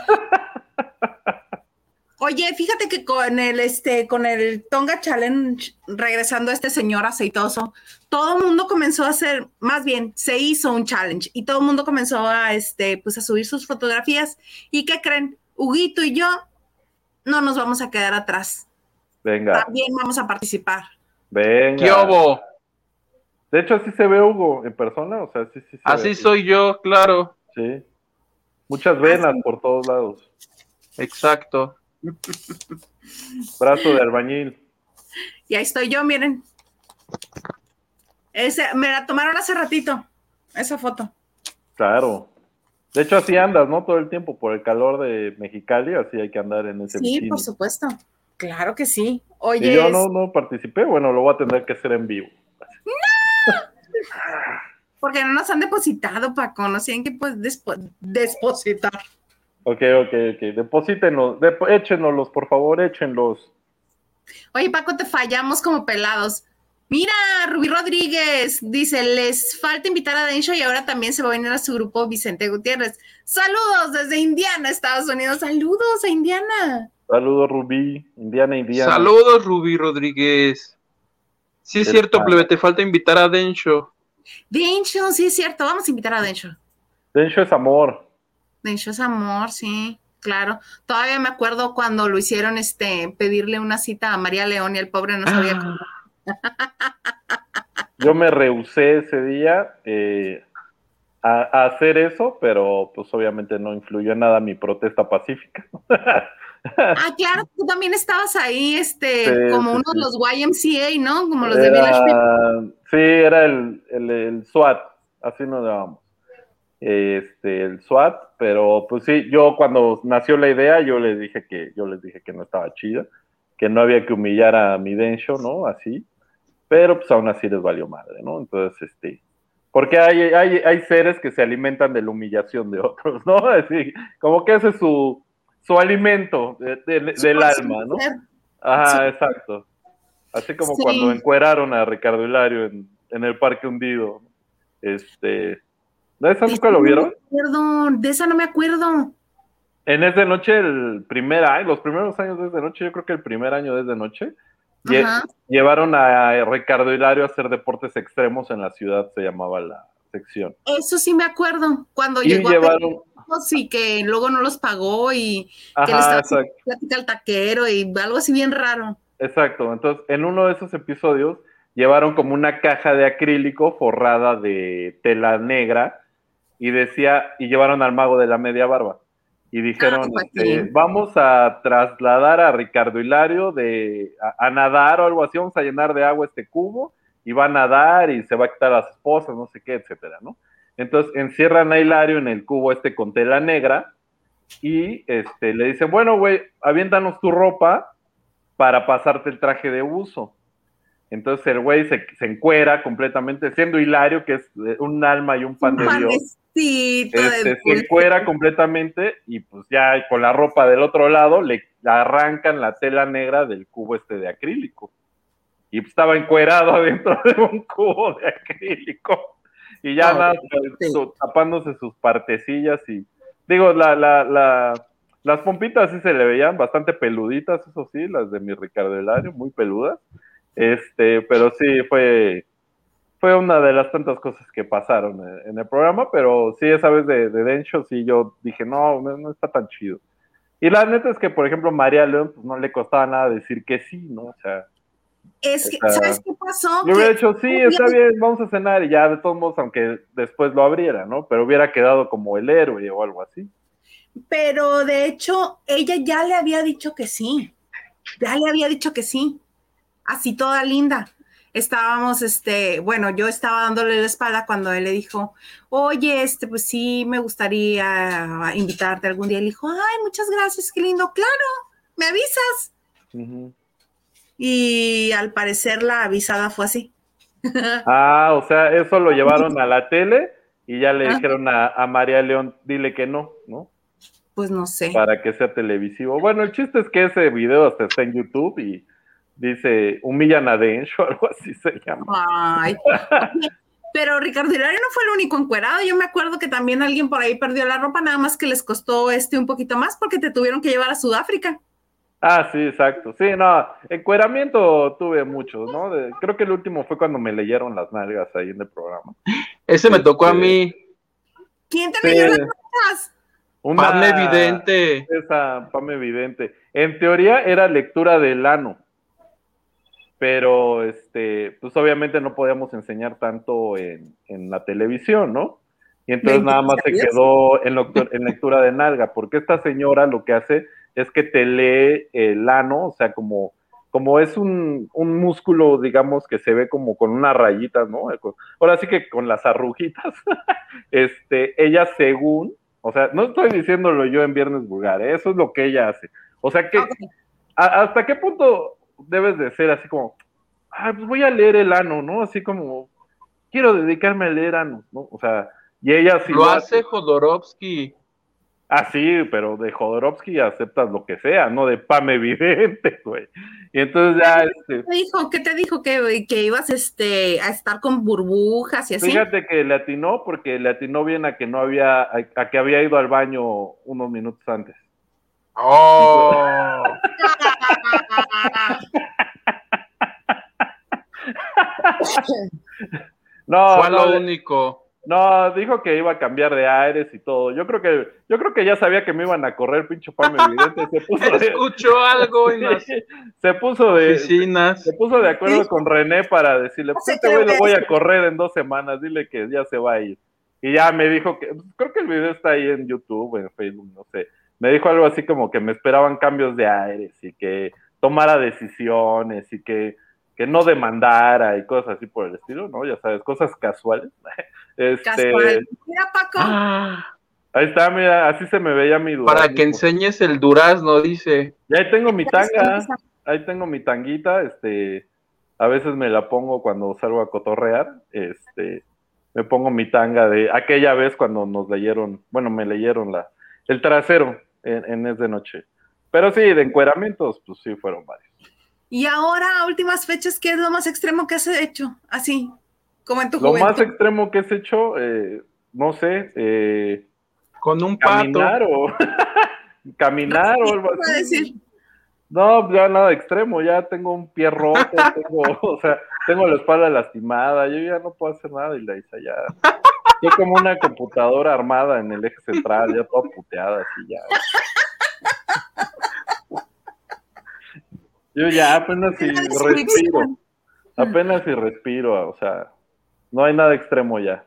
Oye, fíjate que con el este, con el Tonga Challenge, regresando a este señor aceitoso, todo el mundo comenzó a hacer, más bien, se hizo un challenge y todo el mundo comenzó a este, pues a subir sus fotografías. ¿Y qué creen? Huguito y yo no nos vamos a quedar atrás. Venga, También vamos a participar. venga. ¿Qué obo? De hecho, así se ve Hugo en persona, o sea, sí, sí. se Así ve soy yo, claro. Sí. Muchas venas por todos lados. Exacto. Brazo de albañil. Y ahí estoy yo, miren. Ese, me la tomaron hace ratito, esa foto. Claro. De hecho, así andas, ¿no? Todo el tiempo por el calor de Mexicali, así hay que andar en ese Sí, bikini. por supuesto. Claro que sí. Y Oye, yo no, no participé, bueno, lo voy a tener que hacer en vivo. porque no nos han depositado, Paco, no tienen que pues, despo- depositar. Ok, ok, ok. Deposítenos, dep- échenlos, por favor, échenlos. Oye, Paco, te fallamos como pelados. Mira, Rubí Rodríguez dice, les falta invitar a Densho y ahora también se va a venir a su grupo Vicente Gutiérrez. Saludos desde Indiana, Estados Unidos. Saludos a Indiana. Saludos, Rubí, Indiana, Indiana. Saludos, Rubí Rodríguez. Sí, es El cierto, padre. plebe, te falta invitar a Densho. Densho, sí es cierto, vamos a invitar a Densho. Densho es amor. Densho es amor, sí, claro. Todavía me acuerdo cuando lo hicieron este pedirle una cita a María León y el pobre no sabía cómo. Yo me rehusé ese día eh, a, a hacer eso, pero pues obviamente no influyó en nada mi protesta pacífica. Ah, claro, tú también estabas ahí, este, Sí, como sí, uno sí. de los YMCA, ¿no? Como los de Village People. Sí, era el, el, el SWAT, así nos llamamos. Este, el SWAT, pero pues sí, yo cuando nació la idea, yo les dije que, yo les dije que no estaba chida, que no había que humillar a mi Densho, ¿no? Así, pero pues aún así les valió madre, ¿no? Entonces, este, porque hay, hay, hay seres que se alimentan de la humillación de otros, ¿no? Así, como que ese es su, su alimento de- de- Su del alma, ¿no? Ajá, Sí. exacto. Así como Sí. cuando encueraron a Ricardo Hilario en, en el parque hundido. Este. ¿De esa nunca lo no me vieron? acuerdo, de esa no me acuerdo. En Es de Noche, el primer año, los primeros años de Es de Noche, yo creo que el primer año de Es de Noche, lle- llevaron a Ricardo Hilario a hacer deportes extremos en la ciudad, se llamaba la sección. Eso sí me acuerdo, cuando Y llegó a llevaron. Pericos y que luego no los pagó y que le Ajá, estaba exacto. haciendo plática al taquero y algo así bien raro. Exacto, entonces en uno de esos episodios llevaron como una caja de acrílico forrada de tela negra y decía, y llevaron al mago de la media barba. Y dijeron, Ah, pues este, sí. vamos a trasladar a Ricardo Hilario de, a, a nadar o algo así, vamos a llenar de agua este cubo y va a nadar y se va a quitar las esposas, no sé qué, etcétera, ¿no? Entonces encierran a Hilario en el cubo este con tela negra y este, le dicen, bueno, güey, aviéntanos tu ropa para pasarte el traje de uso. Entonces el güey se, se encuera completamente, siendo Hilario, que es eh, un alma y un pan de Dios, de este, se encuera completamente y pues ya con la ropa del otro lado le arrancan la tela negra del cubo este de acrílico. Y pues, estaba encuerado adentro de un cubo de acrílico. Y ya nada, sí. su- tapándose sus partecillas y digo, la, la, la, las pompitas sí se le veían bastante peluditas, eso sí, las de mi Ricardo Hilario, muy peludas. Este, pero sí fue, fue una de las tantas cosas que pasaron en, en el programa, pero sí, esa vez de, de Dencho, sí, yo dije, no, no, está tan chido. Y la neta es que, por ejemplo, María León, pues no le costaba nada decir que sí, ¿no? O sea, Es que, o sea, ¿sabes qué pasó? yo hubiera dicho, sí, está bien, vamos a cenar, y ya de todos modos, aunque después lo abriera, ¿no? Pero hubiera quedado como el héroe o algo así. Pero de hecho, ella ya le había dicho que sí. Ya le había dicho que sí. Así toda linda. Estábamos, este, bueno, yo estaba dándole la espalda cuando él le dijo, oye, este, pues sí, me gustaría invitarte algún día. Y le dijo, ay, muchas gracias, qué lindo. Claro, me avisas. Y al parecer la avisada fue así. Ah, o sea, eso lo llevaron a la tele y ya le Ah. dijeron a, a María León, dile que no, ¿no? Pues no sé. Para que sea televisivo. Bueno, el chiste es que ese video hasta está en YouTube y dice, humillan a Dencho, algo así se llama. Ay. Pero Ricardo Hilario no fue el único encuerado. Yo me acuerdo que también alguien por ahí perdió la ropa, nada más que les costó este un poquito más porque te tuvieron que llevar a Sudáfrica. Ah, sí, exacto. Sí, no, encueramiento tuve muchos, ¿no? De- creo que el último fue cuando me leyeron las nalgas ahí en el programa. Ese me tocó a Este, mí. ¿Quién te Sí. leyó las notas? Una- Pan evidente. Esa pame evidente. En teoría era lectura del ano. Pero, este, pues obviamente no podíamos enseñar tanto en, en la televisión, ¿no? Y entonces nada más se quedó en, lectu- en lectura de nalga, porque esta señora lo que hace es que te lee el ano, o sea, como, como es un, un músculo, digamos, que se ve como con unas rayitas, ¿no? Ahora sí que con las arruguitas, este, ella según, o sea, no estoy diciéndolo yo en Viernes Vulgar, ¿eh? eso es lo que ella hace. O sea, que, a- ¿hasta qué punto debes de ser así como, ah, pues voy a leer el ano, ¿no? Así como, quiero dedicarme a leer ano, ¿no? O sea, y ella sí Lo hace Jodorowsky. Ah, sí, pero de Jodorowsky aceptas lo que sea, no de Pam evidente, güey. Y entonces ya, este, ¿Qué te dijo? ¿Qué te dijo? Que, que ibas este, a estar con burbujas y así. fíjate que le atinó porque le atinó bien a que no había, a, a que había ido al baño unos minutos antes. Oh. No, Fue no, lo único. no, dijo que iba a cambiar de aires y todo. Yo creo que, yo creo que ya sabía que me iban a correr, pinche Pam evidente. Se puso de, Escuchó algo en las se puso de, oficinas. se puso de acuerdo con René para decirle, pues este güey lo voy a correr en dos semanas, dile que ya se va a ir. Y ya me dijo que, pues, creo que el video está ahí en YouTube, en Facebook, no sé. Me dijo algo así como que me esperaban cambios de aires y que tomara decisiones y que, que no demandara y cosas así por el estilo, ¿no? Ya sabes, cosas casuales. Este, Casual. Mira, Paco. Ah, Ahí está, mira, así se me veía mi durazno. para que enseñes el durazno, dice. Y ahí tengo mi tanga, ahí tengo mi tanguita, este, a veces me la pongo cuando salgo a cotorrear, este, me pongo mi tanga de aquella vez cuando nos leyeron, bueno, me leyeron la, el trasero en, en Es de Noche. Pero sí, de encueramientos, pues sí, fueron varios. Y ahora, a últimas fechas, ¿qué es lo más extremo que has hecho? Así, como en tu Lo juventud. más extremo que has hecho, eh, no sé, eh, Con un pato. caminar o caminar o algo ¿Qué iba a así. decir? No, ya nada extremo, ya tengo un pie roto, tengo, o sea, tengo la espalda lastimada, yo ya no puedo hacer nada y la hice ya. Yo como una computadora armada en el eje central, ya toda puteada así ya. Yo ya apenas si respiro, apenas si respiro, o sea, no hay nada extremo ya.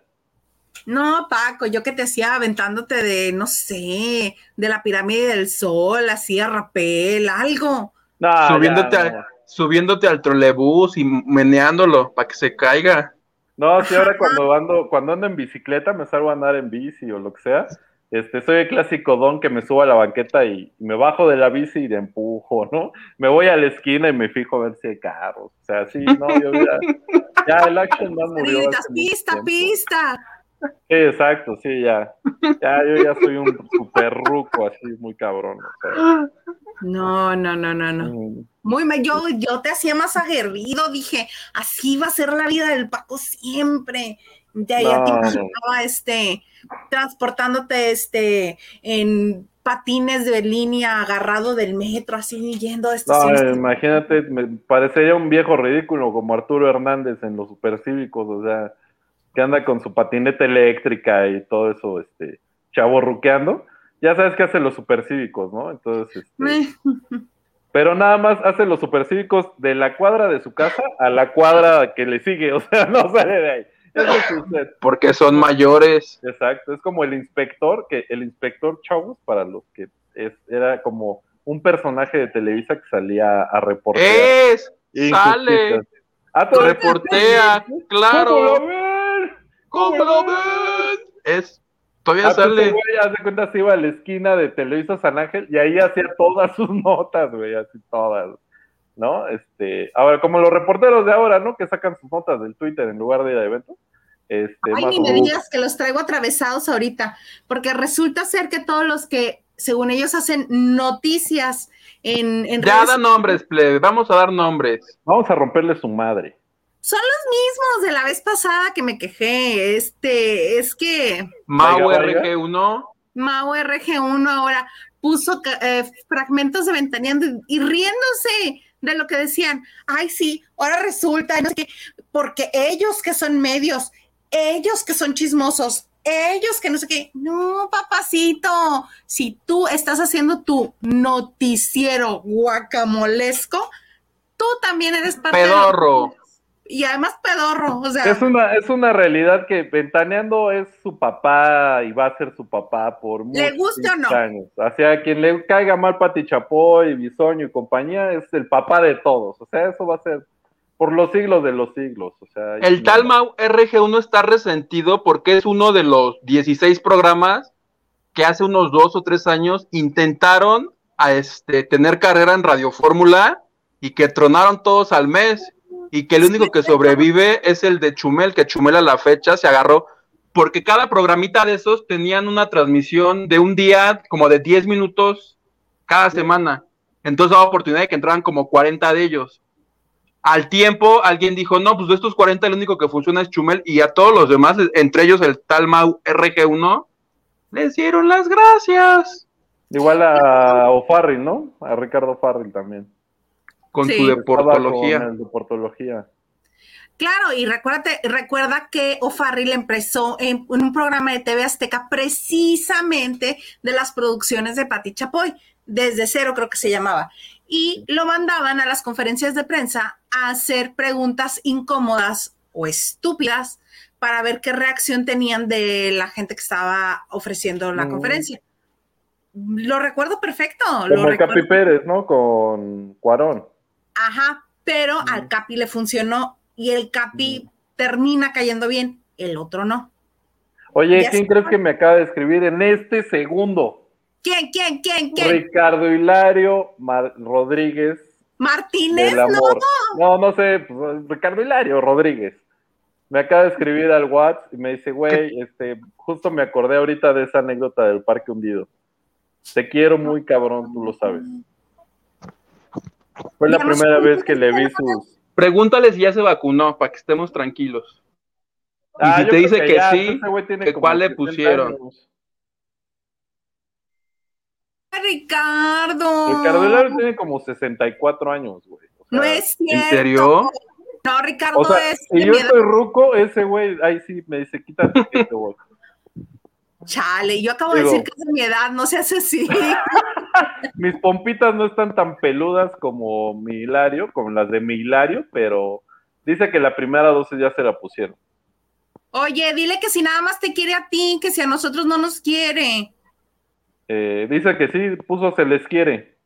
No, Paco, yo que te hacía aventándote de, no sé, de la pirámide del sol, así a rapel, algo. No, ya, subiéndote, a- subiéndote al trolebús y meneándolo para que se caiga. No, sí, ahora cuando ando, cuando ando en bicicleta, me salgo a andar en bici o lo que sea. Este, soy el clásico don que me subo a la banqueta y me bajo de la bici y de empujo, ¿no? Me voy a la esquina y me fijo a ver si hay carros. O sea, sí, no, yo ya, ya el action man murió. Pista, tiempo. pista. Sí, exacto, sí, ya. Ya, yo ya soy un super ruco así, muy cabrón. O sea, No, no, no, no, no. mm, Muy mal. Yo, yo te hacía más aguerrido, dije, así va a ser la vida del Paco siempre. De ahí a ti No, me no. llevaba, este, transportándote este en patines de línea agarrado del metro, así yendo de No, estación. estación. imagínate, me parecería un viejo ridículo como Arturo Hernández en los supercívicos, o sea, que anda con su patineta eléctrica y todo eso, este, chavo ruqueando. Ya sabes que hace los supercívicos, ¿no? Entonces, este, Eh, pero nada más hace los supercívicos de la cuadra de su casa a la cuadra que le sigue, o sea, no sale de ahí. Eso es usted. Porque son mayores. Exacto, es como el inspector, que el inspector Chavos, para los que es, era como un personaje de Televisa que salía a reportear. Es, injusticias. sale, Ah, todo reportea, ¿Cómo lo claro. Ven? Es, todavía Ah, pues sale. güey, haz de cuenta, se iba a la esquina de Televisa San Ángel y ahí hacía todas sus notas, güey, así todas, ¿no? Este, ahora, como los reporteros de ahora, ¿no? Que sacan sus notas del Twitter en lugar de ir a eventos. Este, Ay, más ni me digas que los traigo atravesados ahorita, porque resulta ser que todos los que, según ellos, hacen noticias en, en Ya redes da nombres, plebe, vamos a dar nombres. Vamos a romperle su madre. Son los mismos de la vez pasada que me quejé. Este, es que Mau Vaya, vaya. RG1, Mau RG1 ahora puso eh, fragmentos de Ventaneando y riéndose de lo que decían. Ay, sí, ahora resulta, no sé qué, porque ellos que son medios, ellos que son chismosos, ellos que no sé qué. No, papacito, si tú estás haciendo tu noticiero guacamolesco, tú también eres parte de pedorro. Y además pedorro, o sea, Es una, es una realidad que Ventaneando es su papá y va a ser su papá por ¿Le muchos guste o no? años. O sea, quien le caiga mal Pati Chapoy, Bisoño y compañía es el papá de todos. O sea, eso va a ser por los siglos de los siglos. O sea, El tal Mau RG1 está resentido porque es uno de los 16 programas que hace unos dos o tres años intentaron a este, tener carrera en Radio Fórmula y que tronaron todos al mes y que el único que sobrevive es el de Chumel, que Chumel a la fecha se agarró porque cada programita de esos tenían una transmisión de un día como de 10 minutos cada semana. Entonces daba oportunidad de que entraran como 40 de ellos. Al tiempo, alguien dijo, no, pues de estos 40 el único que funciona es Chumel y a todos los demás, entre ellos el tal Mau RG1, les dieron las gracias Igual a O'Farrill, ¿no? A Ricardo Farrell también. Con Sí. su Estaba deportología. con el deportología. Claro, y recuérdate, recuerda que O'Farrill empezó en, en un programa de TV Azteca precisamente de las producciones de Pati Chapoy, desde cero creo que se llamaba. Y lo mandaban a las conferencias de prensa a hacer preguntas incómodas o estúpidas para ver qué reacción tenían de la gente que estaba ofreciendo la Mm. conferencia. Lo recuerdo perfecto. Como lo el Capi recuerdo. Pérez, ¿no? Con Cuarón. Ajá, pero al Capi le funcionó y el Capi termina cayendo bien, el otro no. Oye, Ya ¿quién crees que me acaba de escribir en este segundo? ¿Quién, quién, quién, quién? Ricardo Hilario Mar- Rodríguez Martínez, no. No, no sé, pues, Ricardo Hilario Rodríguez. Me acaba de escribir al WhatsApp y me dice, güey, este, justo me acordé ahorita de esa anécdota del parque hundido. Te quiero muy cabrón, tú lo sabes. Fue la primera vez que le vi sus. Pregúntale si ya se vacunó para que estemos tranquilos. Y si Ah, yo te dice que ya, sí, que como cuál le 60 pusieron. años. Ricardo. Ricardo Hilario tiene como 64 años, güey. O sea, No es cierto. ¿En serio? No, Ricardo O sea, es si yo estoy ruco, ese güey, ahí sí me dice, quítate que te voy. Chale, yo acabo de decir que es de mi edad, no se hace así. Mis pompitas no están tan peludas como mi Hilario, como las de mi Hilario, pero dice que la primera dosis ya se la pusieron. Oye, dile que si nada más te quiere a ti, que si a nosotros no nos quiere. Eh, dice que sí, puso se les quiere.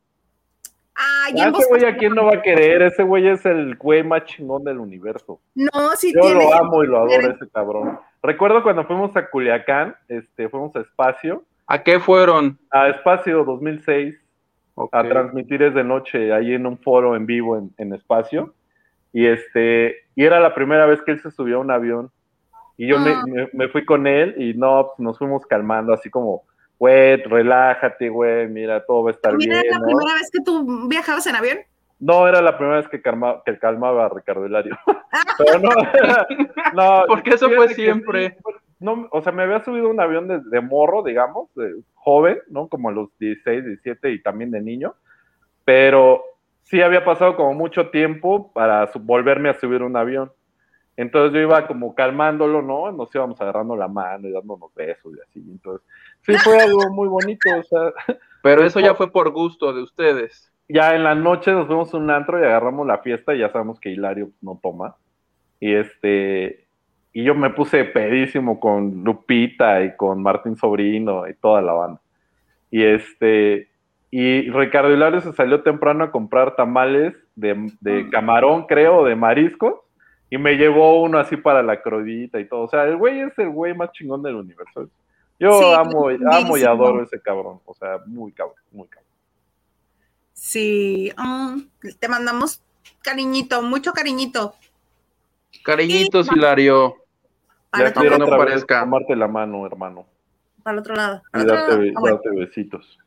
Ay, Ah, ese güey a quién no va a querer, ese güey es el güey más chingón del universo. No, si Yo tiene. lo amo y lo adoro ese cabrón. Recuerdo cuando fuimos a Culiacán, este, fuimos a Espacio, ¿A qué fueron? a Espacio 2006, Ok. a transmitir desde noche ahí en un foro en vivo en, en espacio y este y era la primera vez que él se subió a un avión y yo me, Ah. me- me fui con él y no pues, nos fuimos calmando así como güey relájate güey mira todo va a estar Mira, bien la ¿no? primera vez que tú viajabas en avión. No era la primera vez que calma, que calmaba a Ricardo Hilario pero no no Porque eso fue siempre. sí, no, o sea, me había subido un avión de, de morro, digamos, de joven, ¿no? Como a los 16, 17 y también de niño, pero sí había pasado como mucho tiempo para su- volverme a subir un avión. Entonces yo iba como calmándolo, ¿no? Nos íbamos agarrando la mano y dándonos besos y así. Entonces, sí fue algo muy bonito, o sea, Pero eso ya fue por gusto de ustedes. Ya en la noche nos fuimos a un antro y agarramos la fiesta y ya sabemos que Hilario no toma. Y este, y yo me puse pedísimo con Lupita y con Martín Sobrino y toda la banda. Y este, y Ricardo Hilario se salió temprano a comprar tamales de, de camarón, creo, de mariscos, y me llevó uno así para la crudita y todo. O sea, el güey es el güey más chingón del universo. Yo Sí, amo, amo y adoro ese cabrón. O sea, muy cabrón, muy cabrón. Sí, ah, te mandamos cariñito, mucho cariñito. Cariñitos, Hilario. Para, Ya quiero no parezca. tomarte la mano, hermano. para el otro lado. Y para el otro darte, lado. be- Ah, darte besitos.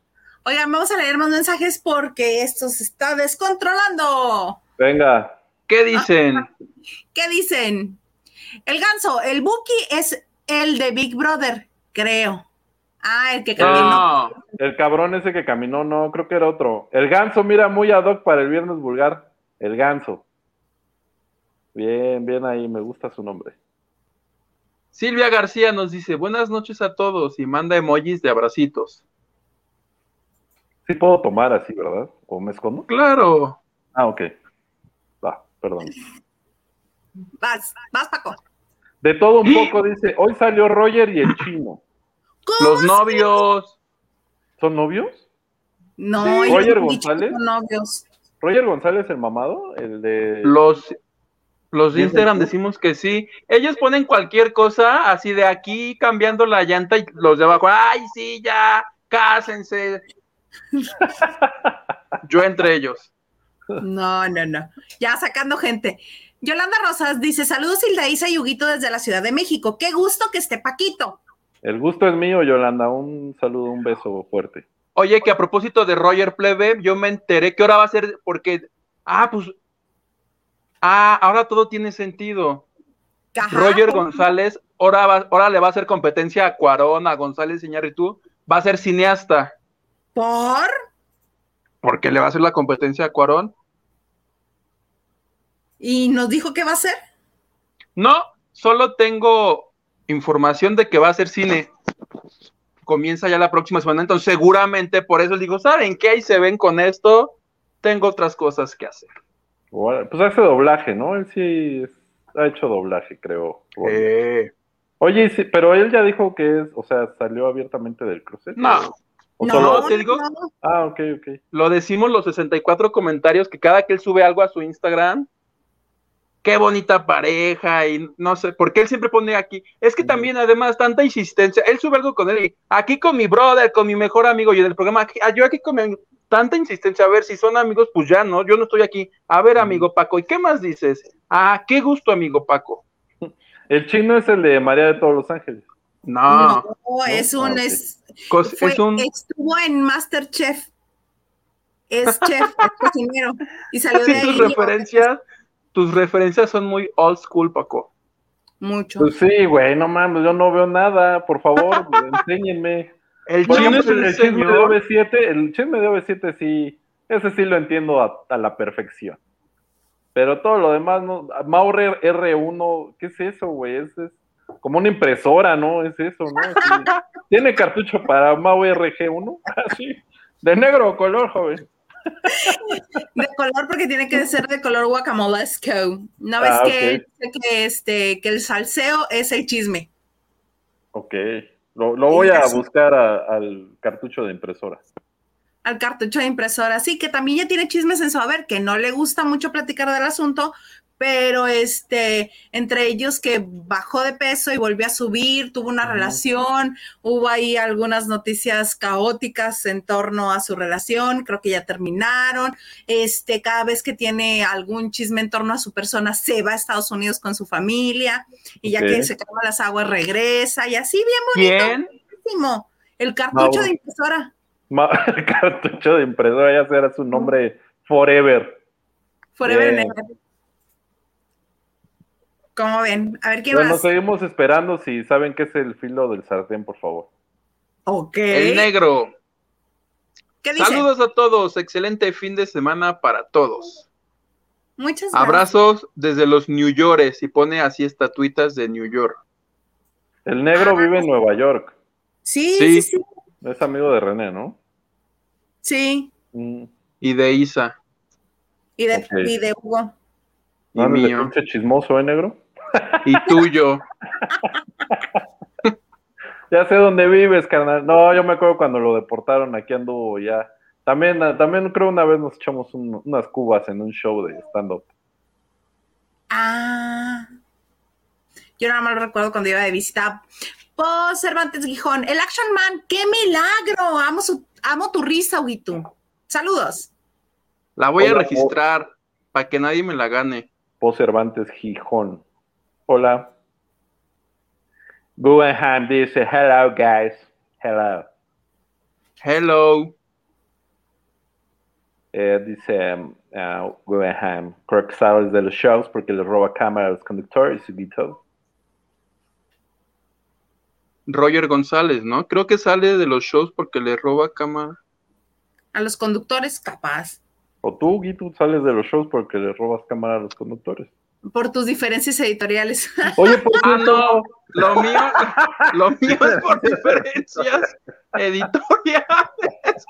Oigan, vamos a leer más mensajes porque esto se está descontrolando. Venga, ¿Qué dicen? ¿Qué dicen? El ganso, el Buki es el de Big Brother, creo. Ah, el que caminó. No. el cabrón ese que caminó, no, creo que era otro. El ganso, mira, muy ad hoc para el viernes vulgar. El ganso. Bien, bien ahí, me gusta su nombre. Silvia García nos dice buenas noches a todos y manda emojis de abracitos. Sí puedo tomar así, ¿verdad? ¿O me escondo? Claro. Ah, ok. Va, perdón. Vas, vas, Paco. De todo un poco, dice, hoy salió Roger y el chino. ¿Cómo Los novios. ¿Son novios? No, Sí, ellos Roger González. son novios. Roger González, el mamado, el de... Los, los de ¿Bien Instagram decimos que sí. Ellos ponen cualquier cosa así de aquí cambiando la llanta y los de abajo, ay, sí, ya, cásense. Yo entre ellos. No, no, no. Ya sacando gente. Yolanda Rosas dice: Saludos, Hilda Isa y Huguito desde la Ciudad de México. Qué gusto que esté Paquito. El gusto es mío, Yolanda. Un saludo, un beso fuerte. Oye, que a propósito de Roger Plebe, yo me enteré que ahora va a ser, porque, ah, pues, ah, ahora todo tiene sentido. Ajá. Roger González, ahora, va- ahora le va a hacer competencia a Cuarón, a González Iñárritu, va a ser cineasta. ¿Por? ¿Por qué le va a hacer la competencia a Cuarón? ¿Y nos dijo qué va a hacer? No, solo tengo información de que va a ser cine. Comienza ya la próxima semana, entonces seguramente por eso les digo, ¿saben qué? Ahí se ven con esto. Tengo otras cosas que hacer. Bueno, Pues hace doblaje, ¿no? Él sí ha hecho doblaje, creo. Eh, Oye, sí, pero él ya dijo que es, o sea, salió abiertamente del cruce. no, ¿O No, solo- No, te digo- no. Ah, ok, ok. Lo decimos los 64 comentarios que cada que él sube algo a su Instagram, qué bonita pareja y no sé, porque él siempre pone aquí, es que también además tanta insistencia, él sube algo con él y aquí con mi brother, con mi mejor amigo y en el programa, aquí- ah, yo aquí con mi amigo, tanta insistencia, a ver si son amigos, pues ya no, yo no estoy aquí, a ver amigo Paco, ¿y qué más dices? Ah, qué gusto amigo Paco. El chino es el de María de todos los ángeles. No, No, es un, Ah, es, fue- es un... estuvo en Masterchef. Es chef, es cocinero. Y salió de ahí. tus referencias, tus referencias son muy old school, Paco. Mucho. Pues sí, güey, no mames, yo no veo nada, por favor, enséñenme. El se el, el chisme de enseñó. OV7, el chisme de OV7 sí, ese sí lo entiendo a, a la perfección. Pero todo lo demás, no. Mau R- R1, ¿qué es eso, güey? Es, es como una impresora, ¿no? Es eso, ¿no? Así. ¿Tiene cartucho para Mau RG1? Ah, sí. De negro o color, joven. De color porque tiene que ser de color guacamolesco. ¿No ves Ah, que, que, este, que el salseo es el chisme? Ok. Lo, lo voy a buscar a- al cartucho de impresora. Al cartucho de impresora. Sí, que también ya tiene chismes en su haber, que no le gusta mucho platicar del asunto, pero este, entre ellos que bajó de peso y volvió a subir, tuvo una relación, hubo ahí algunas noticias caóticas en torno a su relación, creo que ya terminaron. Este, cada vez que tiene algún chisme en torno a su persona, se va a Estados Unidos con su familia, y ya que se calma las aguas, regresa, y así bien buenísimo. El cartucho de impresora. El cartucho de impresora ya será su nombre forever. Forever Bien. ¿Cómo ven? A ver quién Bueno, más. seguimos esperando si saben qué es el filo del sartén, por favor. Ok. El negro. ¿Qué dice? Saludos a todos, excelente fin de semana para todos. Muchas gracias. Abrazos desde los New Yorkers y pone así estatuitas de New York. El negro Ah. vive en Nueva York. Sí, Sí. sí, sí. Es amigo de René, ¿no? Sí. Mm. Y de Isa. Y de, y de Hugo. Y No de mío. pinche chismoso, ¿eh, negro? Y tuyo. Ya sé dónde vives, carnal. No, yo me acuerdo cuando lo deportaron, aquí anduvo ya. También, también creo una vez nos echamos un- unas cubas en un show de stand-up. Ah. Yo nada más recuerdo cuando iba de visita. Po Cervantes Gijón. El Action Man. ¡Qué milagro! Amo, su, amo tu risa, Huito. Saludos. La voy a registrar para que nadie me la gane. Po Cervantes Gijón. Hola. Guggenheim dice, hello, guys. Hello. Hello. Eh, dice uh, Guggenheim, creo que sales de los shows porque le roba cámara a los conductores y todo. Roger González, ¿no? Creo que sale de los shows porque le roba cámara. A los conductores, capaz. O tú, Guitu, sales de los shows porque le robas cámara a los conductores. Por tus diferencias editoriales. Oye, por Ah, no. Lo mío, lo mío es por diferencias editoriales.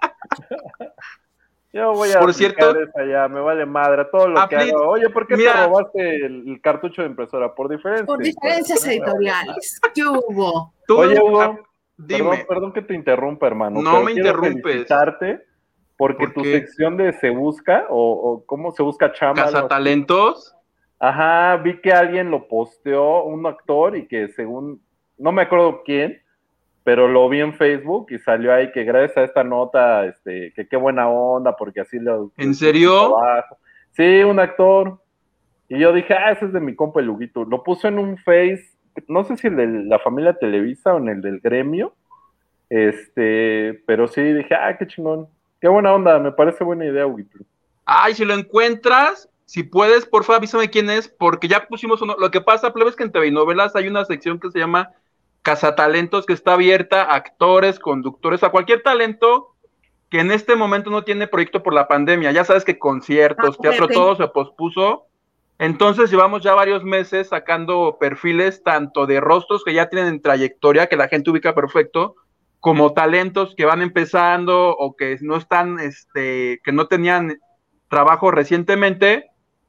yo voy a Por cierto- esa ya, me vale madre todo lo que hago. Oye, ¿por qué Mira. te robaste el, el cartucho de impresora? Por diferencias. Por diferencias editoriales. ¿Qué hubo? Tú, Oye, ah, Hugo, Perdón, dime. perdón que te interrumpa, hermano. No pero me quiero interrumpes. felicitarte porque ¿Por tu sección de Se Busca, o, o cómo se busca chamba. Cazatalentos. Ajá, vi que alguien lo posteó, un actor, y que según, no me acuerdo quién, pero lo vi en Facebook y salió ahí que gracias a esta nota, este, que qué buena onda, porque así lo... ¿En serio? Sí, un actor. Y yo dije, ah, ese es de mi compa el Huguito. Lo puso en un Face, no sé si el de la familia Televisa o en el del gremio, este, pero sí dije, ah, qué chingón. Qué buena onda, me parece buena idea, Huguito. Ay, si lo encuentras, si puedes, por favor, avísame quién es, porque ya pusimos uno. Lo que pasa, plebe, es que en TV y novelas hay una sección que se llama Cazatalentos, que está abierta a actores, conductores, a cualquier talento que en este momento no tiene proyecto por la pandemia. Ya sabes que conciertos, Ah, teatro, todo se pospuso. Entonces llevamos ya varios meses sacando perfiles tanto de rostros que ya tienen trayectoria, que la gente ubica perfecto, como talentos que van empezando o que no están, este, que no tenían trabajo recientemente.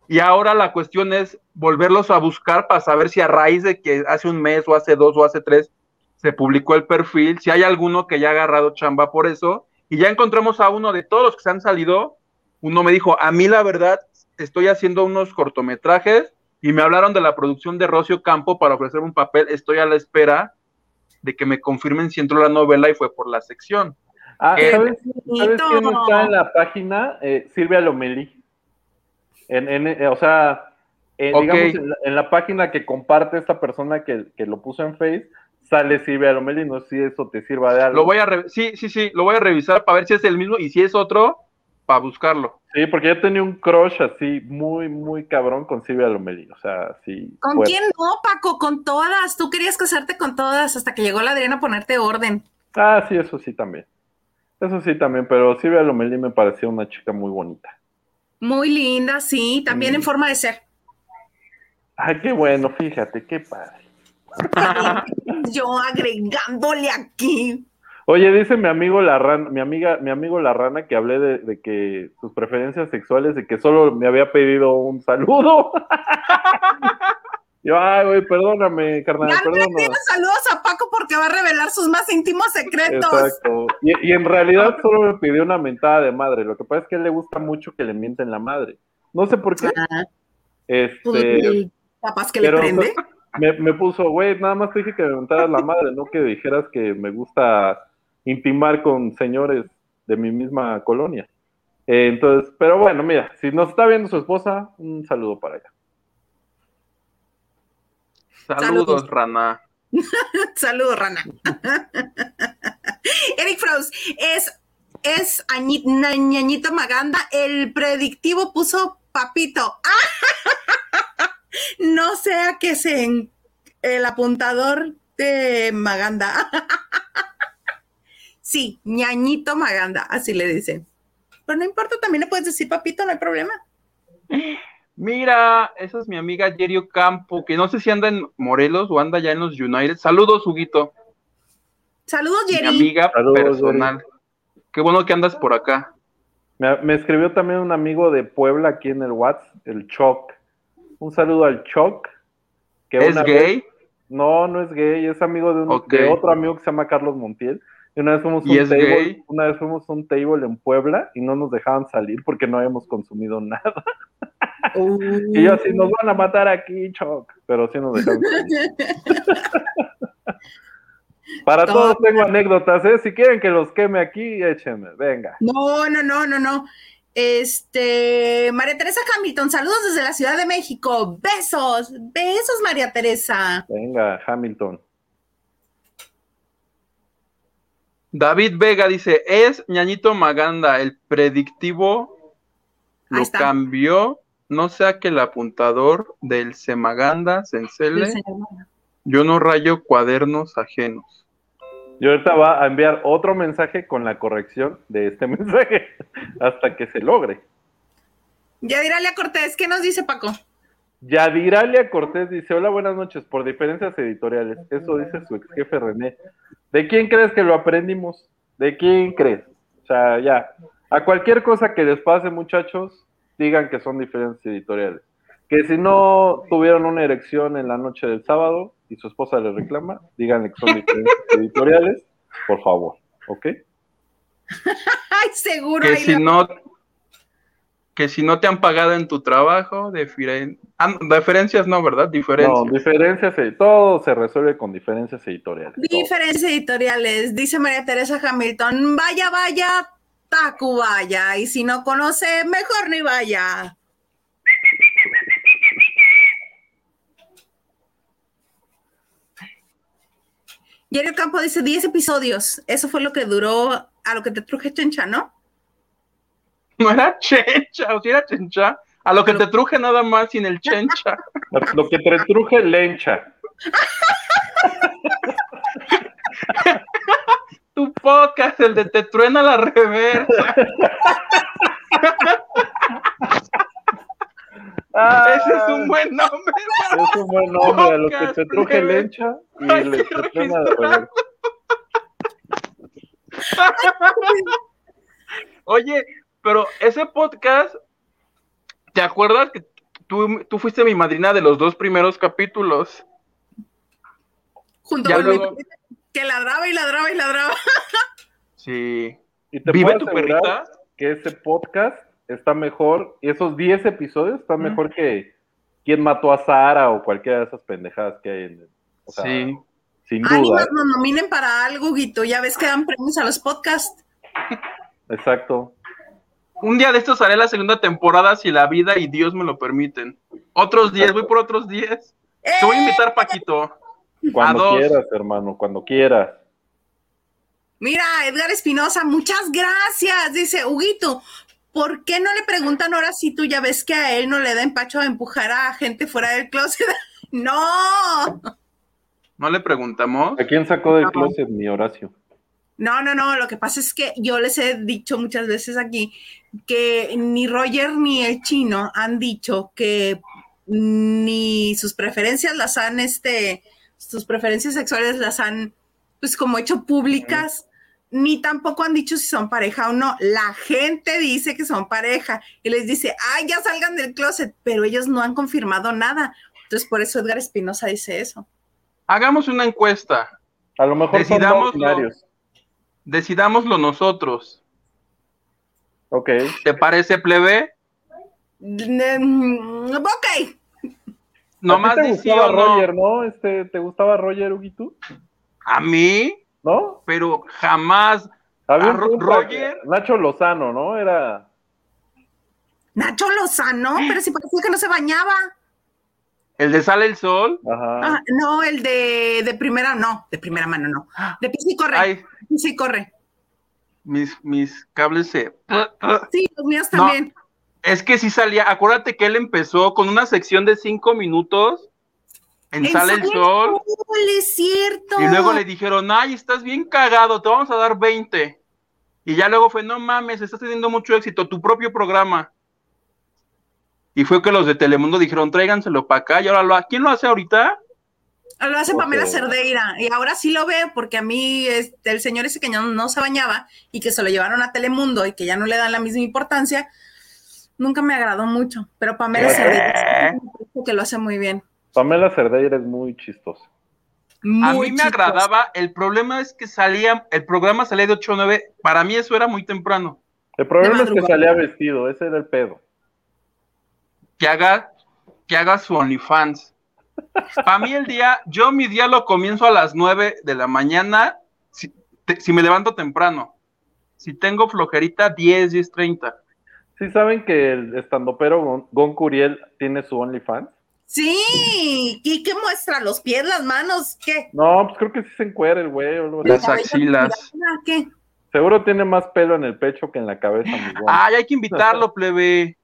Y ahora la cuestión es volverlos a buscar para saber si a raíz de que hace un mes o hace dos o hace tres se publicó el perfil, si hay alguno que ya ha agarrado chamba por eso Y ya encontramos a uno de todos los que se han salido. Uno me dijo, a mí la verdad, estoy haciendo unos cortometrajes y me hablaron de la producción de Rocio Campo para ofrecer un papel. Estoy a la espera de que me confirmen si entró la novela y fue por la sección. Ah, ¿sabes, ¿sabes quién está en la página? Eh, Silvia Lomelí. En, en, eh, o sea, eh, digamos, en la, en la página que comparte esta persona que, que lo puso en Face, sale Silvia Lomelí. No sé si eso te sirva de algo. Lo voy a re- sí, sí, sí, lo voy a revisar para ver si es el mismo y si es otro, para buscarlo. Sí, porque yo tenía un crush así muy, muy cabrón con Silvia Lomelí. O sea, sí. ¿Con fuerte. quién no, Paco? Con todas. Tú querías casarte con todas hasta que llegó la Adriana a ponerte orden. Ah, sí, eso sí también. Eso sí también, pero Silvia Lomelí me parecía una chica muy bonita. Muy linda, sí, también en forma de ser. Ay, qué bueno, fíjate, qué padre. Yo agregándole aquí. Oye, dice mi amigo la rana, mi amiga, mi amigo la rana que hablé de, de que sus preferencias sexuales, de que solo me había pedido un saludo. Yo, ay, güey, perdóname, carnal, Ya perdóname. saludos a Paco porque va a revelar sus más íntimos secretos. Exacto. Y, y en realidad solo me pidió una mentada de madre. Lo que pasa es que a él le gusta mucho que le mienten la madre. No sé por qué. Ah, Este, pues, capaz que le prende. me, me puso, güey, nada más te dije que me mentaras la madre, no que dijeras que me gusta intimar con señores de mi misma colonia. Eh, entonces, pero bueno, mira, si nos está viendo su esposa, un saludo para ella. Saludos, Saludos. Rana. Saludos, Rana. Eric Frost, es, es Añi- Na- Ñañito Maganda. El predictivo puso papito. No sea que se en- el apuntador de Maganda. Sí, Ñañito Maganda, así le dicen. Pero no importa, también le puedes decir papito, no hay problema. Mira, esa es mi amiga Yerio Campo, que no sé si anda en Morelos o anda ya en los United. Saludos, Huguito, Saludos, mi Jerry. amiga Saludos, personal. Qué bueno que andas por acá. Me, me escribió también un amigo de Puebla aquí en el WhatsApp, el Choc. Un saludo al Choc. Que ¿Es una vez- gay? No, no es gay, es amigo de, un, Ok. de otro amigo que se llama Carlos Montiel. Y una vez fuimos a ¿Y un es table, gay? una vez fuimos a un table en Puebla y no nos dejaban salir porque no habíamos consumido nada. Y yo así, nos van a matar aquí, Choc. Pero sí nos dejaron salir. Para todos tengo anécdotas, ¿eh? Si quieren que los queme aquí, échenme, venga. No, no, no, no, no. Este, María Teresa Hamilton, saludos desde la Ciudad de México. Besos, besos, María Teresa. Venga, Hamilton. David Vega dice, es ñañito Maganda, el predictivo lo cambió, no sea que el apuntador del Semaganda se encele, yo no rayo cuadernos ajenos. Y ahorita va a enviar otro mensaje con la corrección de este mensaje hasta que se logre. Ya dirale a Cortés, ¿qué nos dice Paco? Yadiralia Cortés dice, hola, buenas noches, por diferencias editoriales. Eso dice su ex jefe René. ¿De quién crees que lo aprendimos? ¿De quién crees? O sea, ya. A cualquier cosa que les pase, muchachos, digan que son diferencias editoriales. Que si no tuvieron una erección en la noche del sábado y su esposa le reclama, díganle que son diferencias editoriales, por favor, ¿ok? Ay, seguro. Que ahí si la- no, que si no te han pagado en tu trabajo, diferen- ah, diferencias no, ¿verdad? No, Diferencias. diferencias, edi- todo se resuelve con diferencias editoriales. todo. Diferencias editoriales, dice María Teresa Hamilton. Vaya, vaya, Taku vaya. Y si no conoce, mejor ni vaya. Yerio Campo dice 10 episodios. Eso fue lo que duró a lo que te truje chencha, ¿no? No era chencha, o si era chencha. A lo que te truje nada más sin el chencha. Lo que te truje lencha. Tu podcast, el de te truena la reversa. Ah, Ese es un buen nombre. es un buen nombre, a lo que te truje lencha y Hay le que truena reversa. Oye, pero ese podcast, ¿te acuerdas que tú, tú fuiste mi madrina de los dos primeros capítulos? Junto Ya con luego- mi- que ladraba y ladraba y ladraba. Sí. Y te ¿Vive tu perrita? que ese podcast está mejor, esos 10 episodios están mejor que quién mató a Sara o cualquiera de esas pendejadas que hay en o sea, Sí. Sin Ánimas, duda. nos nominen para algo, Guito. Ya ves que dan premios a los podcasts. Exacto. Un día de estos haré la segunda temporada si la vida y Dios me lo permiten. Otros 10, voy por otros 10. Te voy a invitar, Paquito. Cuando quieras, hermano, cuando quieras. Mira, Edgar Espinosa, muchas gracias. Dice, Huguito, ¿por qué no le preguntan ahora si tú ya ves que a él no le da empacho a empujar a gente fuera del closet? no, ¿No le preguntamos? ¿A quién sacó del No. closet mi Horacio? no, no, no. Lo que pasa es que yo les he dicho muchas veces aquí que ni Roger ni el chino han dicho que ni sus preferencias las han, este, sus preferencias sexuales las han, pues como hecho públicas, ni tampoco han dicho si son pareja o no. La gente dice que son pareja y les dice, ay, ya salgan del closet, pero ellos no han confirmado nada. Entonces, por eso Edgar Espinosa dice eso. Hagamos una encuesta. A lo mejor Decidámoslo. Decidámoslo nosotros. Ok. ¿Te parece, plebe? Mm, Ok, Nomás ¿A ti te sí gustaba no. Roger, no? Este, ¿Te gustaba Roger, Huguito? A mí, ¿No? pero jamás. Había A un Ro- Roger. Nacho Lozano, ¿no? Era... Nacho Lozano, pero si parecía que no se bañaba. El de Sale el Sol. Ajá. Ah, no, el de, de primera, no, de primera mano, no. De pisa y corre, Ay, pisa y corre. mis, mis cables se. Sí, los míos No. Es que sí salía. Acuérdate que él empezó con una sección de cinco minutos en En Sale el Sol. es cierto. Y luego le dijeron, ay, estás bien cagado, te vamos a dar 20. Y ya luego fue, no mames, estás teniendo mucho éxito, tu propio programa. Y fue que los de Telemundo dijeron, tráiganselo para acá. Y ahora lo, ¿quién lo hace ahorita? Ah, Lo hace Pamela. Cerdeira. Y ahora sí lo veo porque a mí este, el señor ese que ya no, no se bañaba y que se lo llevaron a Telemundo y que ya no le dan la misma importancia, nunca me agradó mucho. Pero Pamela ¿Qué? Cerdeira que lo hace muy bien. Pamela Cerdeira es muy chistosa. A mí me agradaba, el problema es que salía, el programa salía de 8 a 9, para mí eso era muy temprano. El problema es que salía vestido, ese era el pedo. Que haga, que haga su OnlyFans. Para mí el día, yo mi día lo comienzo a las 9 de la mañana, si, te- si me levanto temprano. Si tengo flojerita, 10, 10, 30. ¿Sí saben que el estandopero Gon, Gon Curiel tiene su OnlyFans? Sí, ¿y qué muestra? ¿Los pies, las manos? ¿Qué? No, pues creo que sí se encuera el güey. o algo así. Las axilas. ¿Qué? Seguro tiene más pelo en el pecho que en la cabeza, mi. Ay, hay que invitarlo, plebe.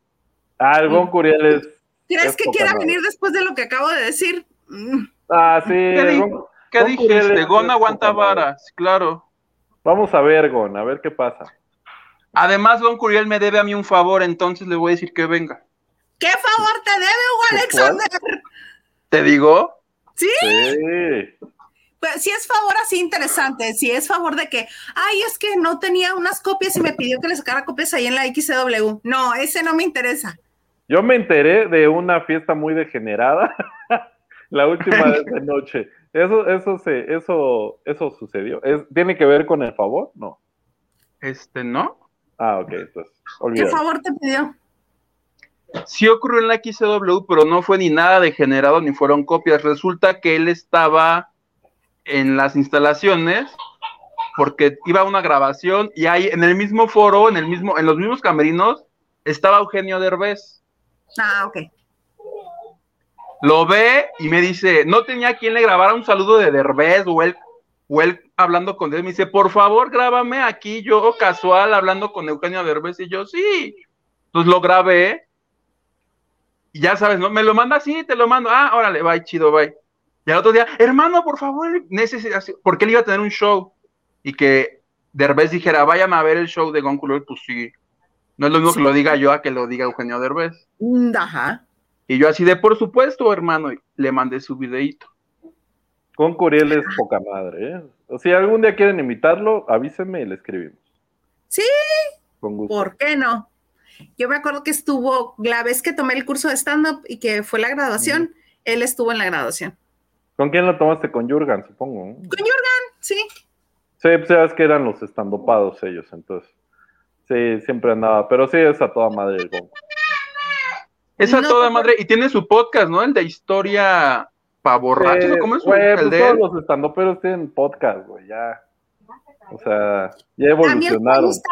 Ah, el Gon Curiel es... ¿Crees Es que quiera venir después de lo que acabo de decir? Mm, Ah, sí. ¿Qué, di- Gon- qué Gon dijiste? aguanta varas, claro. Vamos a ver, Gon, a ver qué pasa. Además, Gon Curiel me debe a mí un favor, entonces le voy a decir que venga. ¿Qué favor te debe, Hugo Alexander? ¿Te digo? Sí, Sí. pues, si es favor así interesante, si es favor de que, ay, es que no tenía unas copias y me pidió que le sacara copias ahí en la XW. No, ese no me interesa. Yo me enteré de una fiesta muy degenerada la última de esa noche. Eso, eso se, eso, eso sucedió. ¿Es- ¿Tiene que ver con el favor? No. Este, ¿no? Ah, ok, entonces, ¿Qué favor te pidió? Sí ocurrió en la XW, pero no fue ni nada degenerado ni fueron copias. Resulta que él estaba en las instalaciones porque iba a una grabación y ahí en el mismo foro, en el mismo, en los mismos camerinos, estaba Eugenio Derbez. Ah, ok. Lo ve y me dice, no tenía quien le grabara un saludo de Derbez o él, o él hablando con él. Me dice, por favor, grábame aquí, yo casual hablando con Eugenio Derbez. Y yo, sí. Entonces lo grabé. Y ya sabes, ¿no? Me lo manda así, te lo mando. Ah, órale, bye, chido, bye. Y al otro día, hermano, por favor, necesito, porque él iba a tener un show. Y que Derbez dijera, vayan a ver el show de Gonculo, pues sí. No es lo mismo Sí. que lo diga yo a que lo diga Eugenio Derbez. Mm, Ajá. Y yo así de, por supuesto, hermano, y le mandé su videíto. Con Curiel es poca madre, ¿eh? O si algún día quieren invitarlo, avísenme y le escribimos. Sí, Con gusto. ¿por qué no? Yo me acuerdo que estuvo, la vez que tomé el curso de stand-up y que fue la graduación, él estuvo en la graduación. ¿Con quién lo tomaste? Con Jurgen, supongo. Con Jurgen, sí. Sí, pues sabes que eran los estandopados ellos, entonces. Sí, siempre andaba, pero sí es a toda madre el. Es a No, toda madre, y tiene su podcast, ¿no? El de historia pavorrachos, Eh, ¿cómo es? güey, pues de todos los estandoperos tienen podcast, güey, ya. O sea, ya A mí, evolucionaron. gusta,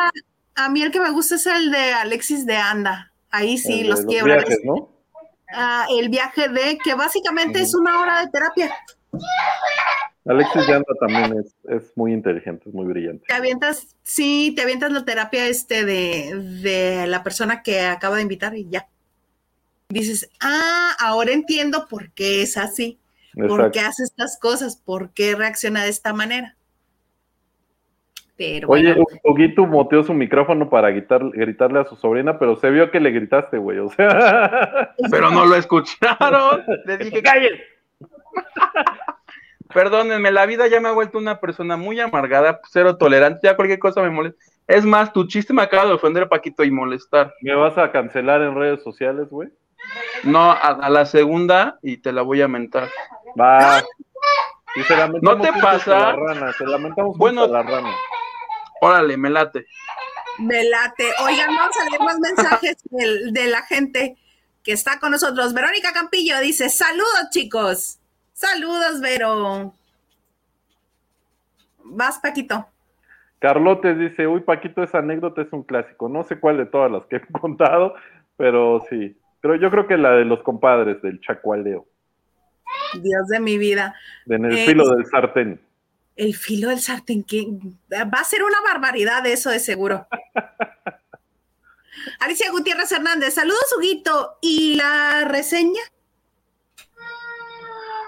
a mí el que me gusta es el de Alexis de Anda. Ahí sí, El de los quiebra. viajes, ¿no? Ah, el viaje de, que básicamente es una hora de terapia. Alexis de Anda también es, es muy inteligente, es muy brillante. Te avientas, sí, te avientas la terapia este de, de la persona que acaba de invitar y ya. Dices, ah, ahora entiendo por qué es así, por qué hace estas cosas, por qué reacciona de esta manera. Pero Oye, bueno, Huguito moteó su micrófono para gritar- gritarle a su sobrina, pero se vio que le gritaste, güey. O sea, Pero no lo escucharon. Le dije, ¡cállate! Perdónenme, la vida ya me ha vuelto una persona muy amargada, cero tolerante, ya cualquier cosa me molesta. Es más, tu chiste me acaba de ofender, Paquito, y molestar. ¿me vas a cancelar en redes sociales, güey? No, a, a la segunda y te la voy a mentar. Va. Y se ¿No te pasa? rana, se lamentamos Bueno. la rana. Órale, me late. me late. Oigan, vamos a leer más mensajes del- de, la gente que está con nosotros. Verónica Campillo dice, saludos chicos. Saludos, Vero. Vas, Paquito. Carlotes dice, uy, Paquito, esa anécdota es un clásico. No sé cuál de todas las que he contado, pero sí. Pero yo creo que la de los compadres, del chacualeo, Dios de mi vida. en el Eh, filo del sartén. El filo del sartén, que va a ser una barbaridad eso de seguro. Alicia Gutiérrez Hernández, saludos, Huguito. ¿Y la reseña?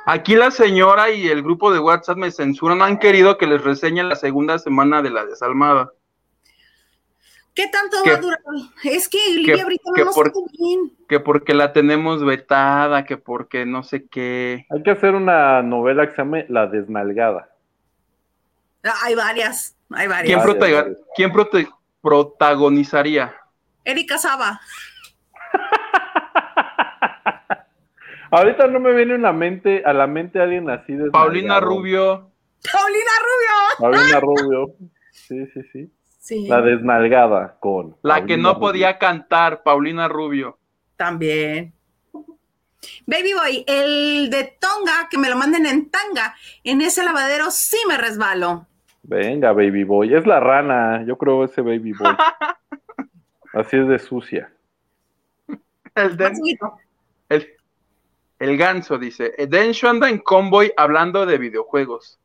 Aquí la señora y el grupo de WhatsApp me censuran, han querido que les reseñe la segunda semana de la desalmada. ¿Qué tanto Que- va a durar? Es que Livia Brito que no por- bien. Que porque la tenemos vetada, que porque no sé qué. Hay que hacer una novela que se llame La Desnalgada. Ah, Hay varias, hay ¿Quién, varias. Varias, prota- varias. quién prote- protagonizaría? Erika Saba. Ahorita no me viene una mente, a la mente alguien así de Paulina Rubio. Paulina Rubio. Paulina Rubio. Sí, sí, sí. Sí, La desnalgada con. La que no Rubio. podía cantar, Paulina Rubio. también. Baby Boy, el de Tonga, que me lo manden en tanga. En ese lavadero sí me resbalo. Venga, baby boy. Es la rana, yo creo ese baby boy. Así es de sucia. El, el, el ganso dice, Densho anda en convoy hablando de videojuegos.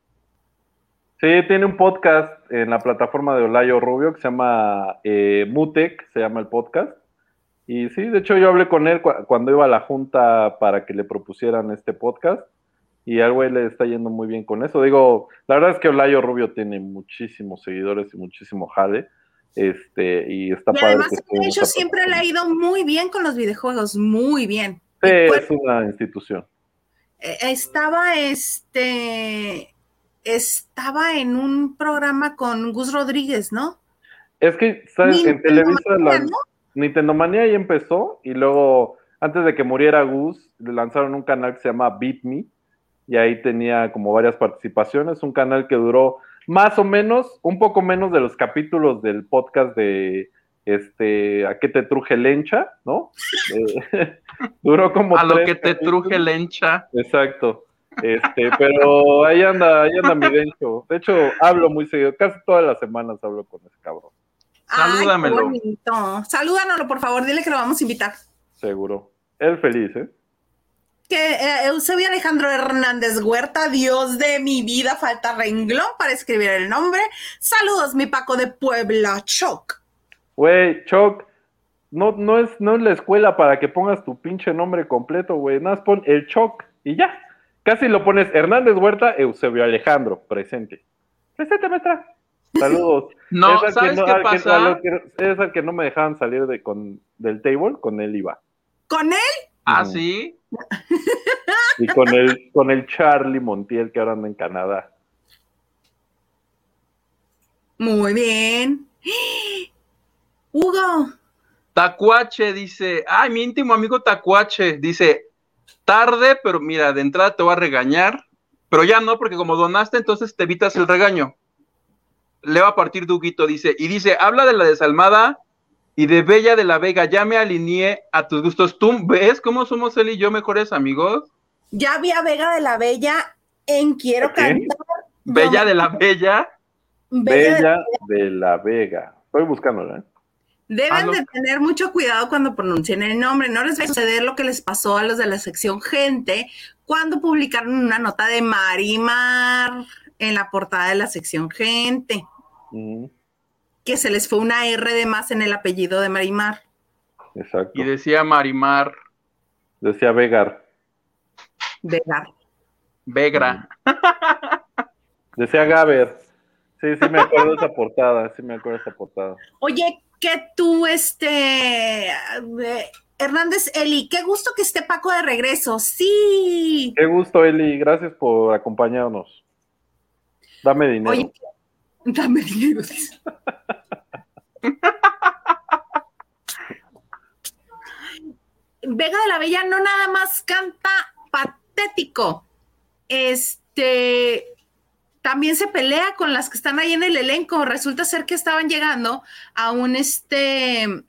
Sí, tiene un podcast en la plataforma de Olayo Rubio que se llama eh, Mutec, se llama el podcast. Y sí, de hecho yo hablé con él cu- cuando iba a la junta para que le propusieran este podcast. Y al güey le está yendo muy bien con eso. Digo, la verdad es que Olayo Rubio tiene muchísimos seguidores y muchísimo jale. Este, y está Y padre. además, que de hecho, siempre le ha ido muy bien con los videojuegos, muy bien. Sí, pues, es una institución. eh, estaba este. Estaba en un programa con Gus Rodríguez, ¿no? Es que, ¿sabes? En Televisa Manía, la, ¿no? Nintendo Manía ahí empezó y luego, antes de que muriera Gus, le lanzaron un canal que se llama Beat Me y ahí tenía como varias participaciones, un canal que duró más o menos, un poco menos de los capítulos del podcast de este, ¿a qué te truje lencha? ¿No? Eh, duró como A lo que te capítulos. truje lencha. Exacto. Este, pero ahí anda, ahí anda mi Dencho. De hecho, hablo muy seguido, casi todas las semanas hablo con ese cabrón, Salúdamelo. Ay, qué bonito. Salúdanoslo, por favor, dile que lo vamos a invitar. seguro. Él feliz, ¿eh? Que eh, Eusebio Alejandro Hernández Huerta, Dios de mi vida, falta renglón para escribir el nombre. Saludos, mi Paco de Puebla, Choc. Güey, Choc, no, no, es, no es la escuela para que pongas tu pinche nombre completo, güey. Nada más pon el Choc y ya. Casi lo pones Hernández Huerta, Eusebio Alejandro, presente. Presente, maestra. Saludos. No, Es al que ¿sabes no- qué que- pasa? que- es al que no me dejaban salir de, con, del table, con él iba. Con él, Ah, Mm. sí. Y con el, con el Charlie Montiel que ahora anda en Canadá. muy bien. Hugo, Tacuache dice, ay, mi íntimo amigo Tacuache dice, tarde, pero mira, de entrada te voy a regañar, pero ya no, porque como donaste, entonces te evitas el regaño. le va a partir Duguito, dice, y dice, habla de la desalmada y de Bella de la Vega, ya me alineé a tus gustos. ¿Tú ves cómo somos él y yo mejores amigos? Ya vi a Vega de la Bella en Quiero Cantar. Bella de la Bella. Bella, de, la Vega. Estoy buscándola. Deben de tener mucho cuidado cuando pronuncien el nombre. No les va a suceder lo que les pasó a los de la sección Gente cuando publicaron una nota de Marimar en la portada de la sección Gente. Que se les fue una R de más en el apellido de Marimar. Exacto. Y decía Marimar. Decía Vegar. Vegar. Vegra. Decía Gaber. Sí, sí me acuerdo de esa portada, sí me acuerdo de esa portada. Oye, que tú, este, Hernández Eli, qué gusto que esté Paco de regreso, sí. Qué gusto, Eli, gracias por acompañarnos. Dame dinero. Oye, dame dinero. Vega de la Bella no nada más canta patético, este, también se pelea con las que están ahí en el elenco. Resulta ser que estaban llegando a un este.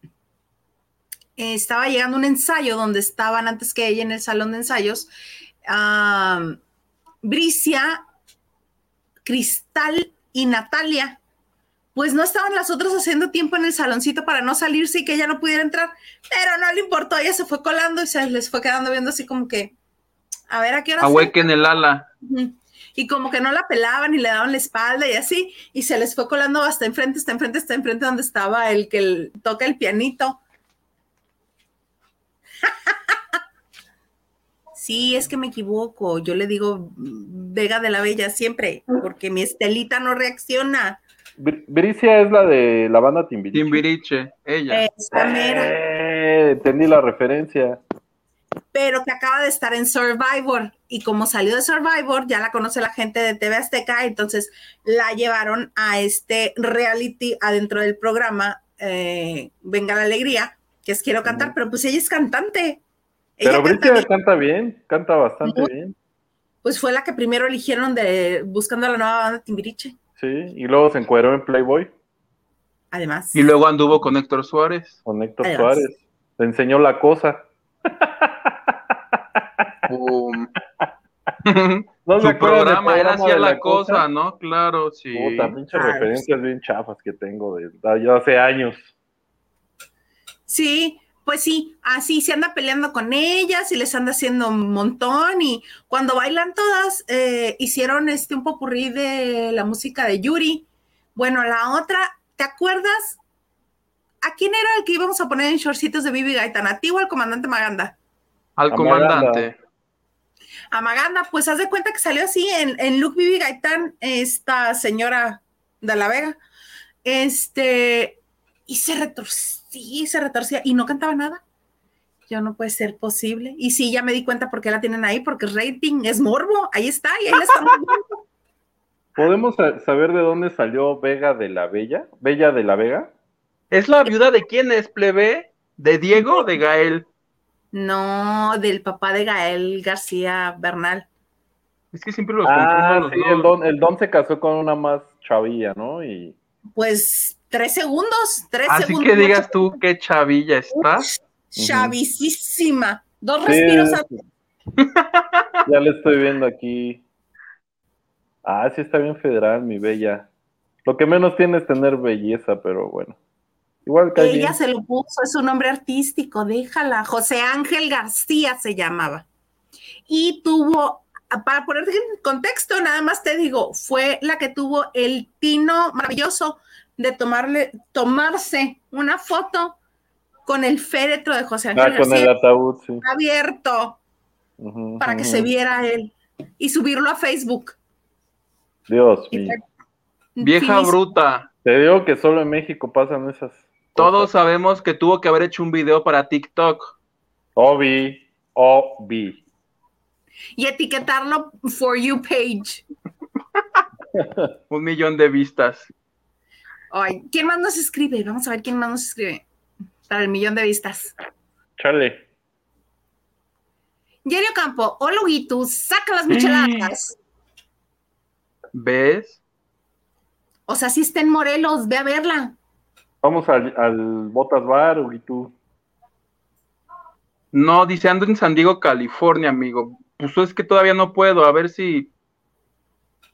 estaba llegando un ensayo donde estaban antes que ella en el salón de ensayos. Bricia, Cristal y Natalia. Pues no estaban las otras haciendo tiempo en el saloncito para no salirse y que ella no pudiera entrar, pero no le importó, ella se fue colando y se les fue quedando viendo así como que, a ver a qué hora. en el ala y como que no la pelaban y le daban la espalda y así, y se les fue colando hasta enfrente, hasta enfrente, hasta enfrente donde estaba el que toca el pianito. sí, es que me equivoco, yo le digo Vega de la Bella siempre, porque mi Estelita no reacciona. Bricia es la de la banda Timbiriche. Timbiriche, ella. Eh, entendí la referencia pero que acaba de estar en Survivor y como salió de Survivor, ya la conoce la gente de TV Azteca, entonces la llevaron a este reality adentro del programa eh, Venga la Alegría, que es Quiero Cantar, pero pues ella es cantante. pero Bricia canta, bien, canta bastante bien. Pues fue la que primero eligieron de buscando a la nueva banda Timbiriche. Sí, y luego se encuadró en Playboy. Además. Y luego anduvo con Héctor Suárez. Con Héctor Suárez. Le enseñó la cosa. Su programa era hacia la, cosa, ¿no? Claro, sí. Puta, pinches referencias bien chafas que tengo de, ya hace años. Sí, pues sí, así se anda peleando con ellas y les anda haciendo un montón y cuando bailan todas eh, hicieron este un popurrí de la música de Yuri. Bueno, la otra, ¿te acuerdas? ¿A quién era el que íbamos a poner en shortcitos de Bibi Gaitán? ¿A ti o al comandante Maganda? Al comandante. A Maganda, pues haz de cuenta que salió así en, en Luke Bibi Gaitán, esta señora de la Vega. Este, y se retorcía, se retorcía y no cantaba nada. Yo no puede ser posible. Y sí, ya me di cuenta por qué la tienen ahí, porque rating es morbo. Ahí está, y ahí la estamos viendo. ¿Podemos saber de dónde salió Vega de la Bella? ¿Bella de la Vega? ¿Es la viuda de quién es, plebe? ¿De Diego o de Gael? No, del papá de Gael García Bernal. Es que siempre los ah, sí, el don, el don se casó con una más chavilla, ¿no? Y... Pues tres segundos, tres Así segundos. Así que digas tú qué chavilla está. Chavisísima. Dos respiros. ya le estoy viendo aquí. Ah, sí está bien federal, mi bella. Lo que menos tiene es tener belleza, pero bueno. Igual Ella se lo puso, es un nombre artístico, déjala. José Ángel García se llamaba. Y tuvo, para ponerte en contexto, nada más te digo, fue la que tuvo el tino maravilloso de tomarle, tomarse una foto con el féretro de José Ángel ah, con el ataúd, sí. abierto para que se viera él y subirlo a Facebook. Dios mío. Vieja bruta. Te digo que solo en México pasan esas todos sabemos que tuvo que haber hecho un video para TikTok. Obi, Obi. Y etiquetarlo for you page. un millón de vistas. Ay, ¿quién más nos escribe? Vamos a ver quién más nos escribe para el millón de vistas. Chale. Yerio Campo, hola Guitu, saca las micheladas. ¿Ves? O sea, si está en Morelos, ve a verla. Vamos al, al Botas Bar, y tú. No, dice ando en San Diego, California, amigo. Pues es que todavía no puedo, a ver si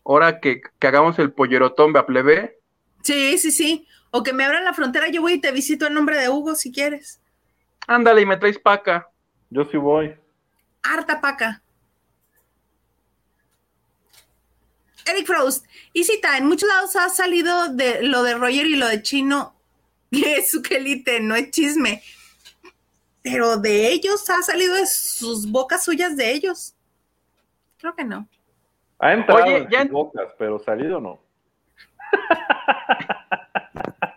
ahora que, que hagamos el pollerotón, a plebe. Sí, sí, sí. O que me abran la frontera, yo voy y te visito en nombre de Hugo si quieres. Ándale y me traes paca. Yo sí voy. Harta paca. Eric Frost, y cita, en muchos lados ha salido de lo de Roger y lo de Chino, es su quelite, no es chisme. Pero de ellos ha salido de sus bocas suyas de ellos. Creo que no. Ha entrado Oye, en ya sus en- bocas, pero salido no.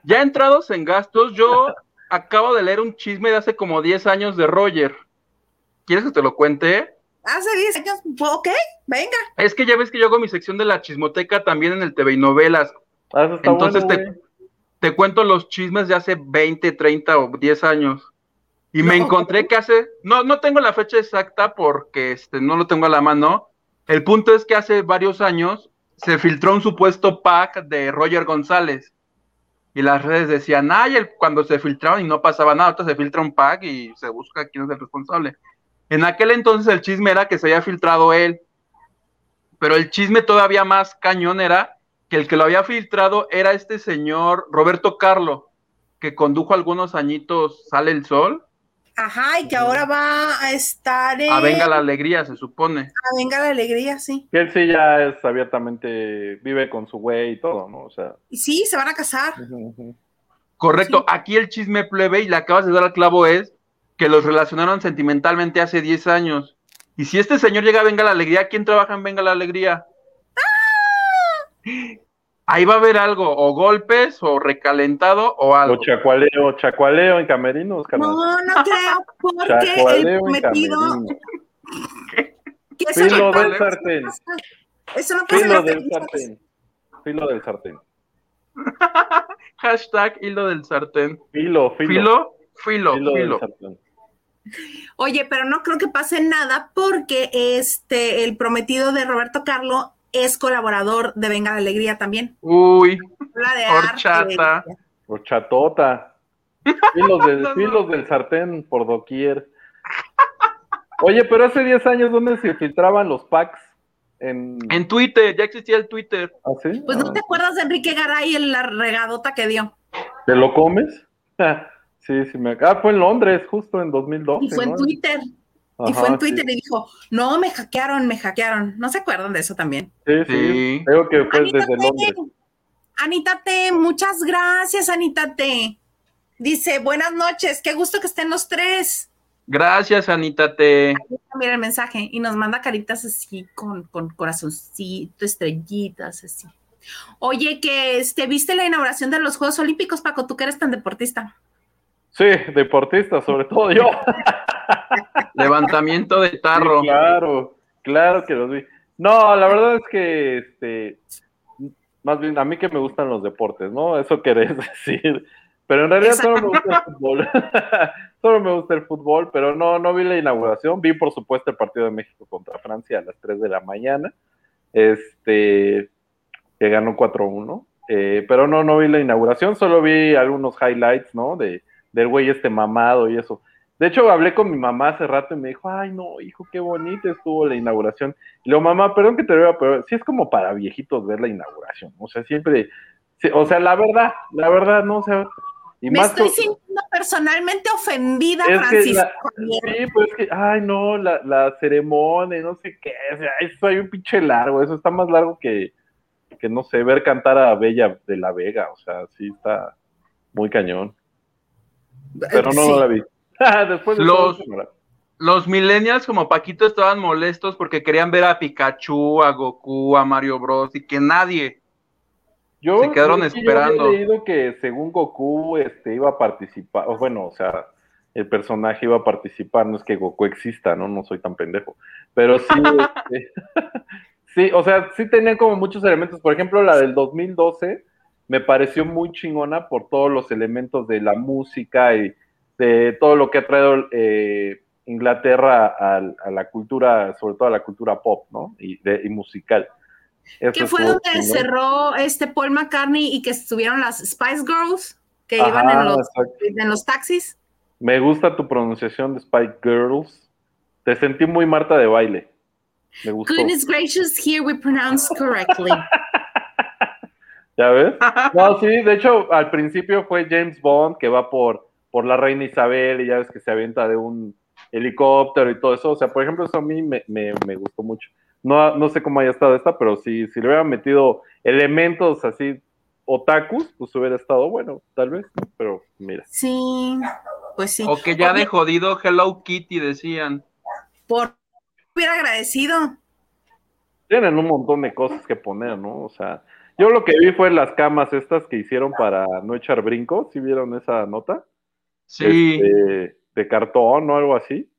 Ya entrados en gastos, yo acabo de leer un chisme de hace como 10 años de Roger. ¿Quieres que te lo cuente? Hace 10 años, ok, venga. Es que ya ves que yo hago mi sección de la chismoteca también en el TV y novelas. Ah, eso está Entonces bueno, te, güey. Te cuento los chismes de hace 20, 30 o 10 años. Y me encontré que hace, no, no tengo la fecha exacta porque este, no lo tengo a la mano. El punto es que hace varios años se filtró un supuesto pack de Roger González. Y las redes decían, ay, cuando se filtraron y no pasaba nada, entonces se filtra un pack y se busca quién es el responsable. En aquel entonces el chisme era que se había filtrado él. Pero el chisme todavía más cañón era que el que lo había filtrado era este señor Roberto Carlo, que condujo algunos añitos Sale el Sol, Ajá, y que ahora va a estar en... a Venga la Alegría, se supone. a Venga la Alegría, sí. Que él sí ya es abiertamente, vive con su güey y todo, ¿no? O sea. Y sí, se van a casar. Correcto, Sí. aquí el chisme plebe, y le acabas de dar al clavo, es que los relacionaron sentimentalmente hace 10 años. Y si este señor llega a Venga la Alegría, ¿quién trabaja en Venga la Alegría? Ahí va a haber algo, o golpes, o recalentado, o algo. O chacualeo, chacualeo en camerinos, carnal. No, no creo, porque el Chacualeo en prometido... camerinos. que eso Filo no del sartén. Eso no pasa Filo del sartén. Filo del sartén. Hashtag hilo del sartén. Filo, filo. Filo, filo, Filo filo. del sartén. Oye, pero no creo que pase nada porque este, el prometido de Roberto Carlo es colaborador de Venga la Alegría también. Uy, de arte. horchata. O chatota. Filos no. filos del sartén por doquier. Oye, pero hace 10 años, ¿dónde se filtraban los packs? En... En Twitter, ya existía el Twitter. ¿Ah, sí? Pues no Ah. te acuerdas de Enrique Garay en la regadota que dio. ¿Te lo comes? sí, sí me... Ah, fue en Londres, justo en 2012, Y fue en ¿no? Twitter. Y fue en sí. Twitter y dijo, no, me hackearon, me hackearon. ¿No se acuerdan de eso también? Sí, sí. Sí. Creo que fue Anita desde T, Londres. Anita T, muchas gracias, Anita T. Dice, buenas noches, qué gusto que estén los tres. Gracias, Anita T. Mira el mensaje y nos manda caritas así con, con corazoncito, estrellitas, así. Oye, que este, ¿viste la inauguración de los Juegos Olímpicos, Paco? Tú que eres tan deportista. Sí, deportista, sobre todo yo. Levantamiento de tarro. Sí, claro, claro que los vi. No, la verdad es que, este, más bien, a mí que me gustan los deportes, ¿no? Eso querés decir. Pero en realidad solo me gusta el fútbol. solo me gusta el fútbol, pero no, no vi la inauguración. Vi, por supuesto, el partido de México contra Francia a las 3 de la mañana. Este, que ganó 4-1. Eh, pero no, no vi la inauguración, solo vi algunos highlights, ¿no? De, del güey este mamado y eso. De hecho, hablé con mi mamá hace rato y me dijo, ay, no, hijo, qué bonita estuvo la inauguración. Y le digo, mamá, perdón que te vea, pero sí es como para viejitos ver la inauguración. O sea, siempre, o sea, la verdad, la verdad, no, o sea, y Me más estoy sintiendo personalmente ofendida, Es que Francisco. la- Sí, pues es que, ay, no, la, la ceremonia, no sé qué, o sea, eso hay un pinche largo, eso está más largo que, que, no sé, ver cantar a Bella de la Vega, o sea, sí está muy cañón, pero no, Sí. no la vi. Después de Los- todo. Los millennials como Paquito estaban molestos porque querían ver a Pikachu, a Goku, a Mario Bros. y que nadie. Yo, se quedaron es que esperando. Yo había leído que según Goku este, iba a participar, o bueno, o sea, el personaje iba a participar, no es que Goku exista, ¿no? No soy tan pendejo. Pero sí, este, sí, o sea, sí tenían como muchos elementos. Por ejemplo, la del 2012 me pareció muy chingona por todos los elementos de la música y de todo lo que ha traído eh, Inglaterra a, a la cultura, sobre todo a la cultura pop, ¿no? Y, de, y musical. Eso Que fue donde chingón. cerró este Paul McCartney y que estuvieron las Spice Girls que Ajá, iban en los, exacto. en los taxis. Me gusta tu pronunciación de Spike Girls. Te sentí muy Marta de baile. Me gustó. Goodness gracious, here we pronounce correctly. ¿Ya ves? No, sí, de hecho, al principio fue James Bond que va por, por la reina Isabel y ya ves que se avienta de un helicóptero y todo eso. O sea, por ejemplo, eso a mí me, me- me gustó mucho. No, no sé cómo haya estado esta, pero sí, si le hubieran metido elementos así otakus, pues hubiera estado bueno, tal vez, ¿no? Pero mira. Sí, pues sí. O que ya Oye, de jodido Hello Kitty decían. por hubiera agradecido. Tienen un montón de cosas que poner, ¿no? O sea, yo lo que vi fue las camas estas que hicieron para no echar brinco, ¿sí vieron esa nota? Sí. Este, de cartón o algo así.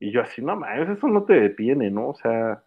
Y yo así, no mames, eso no te detiene, ¿no? O sea,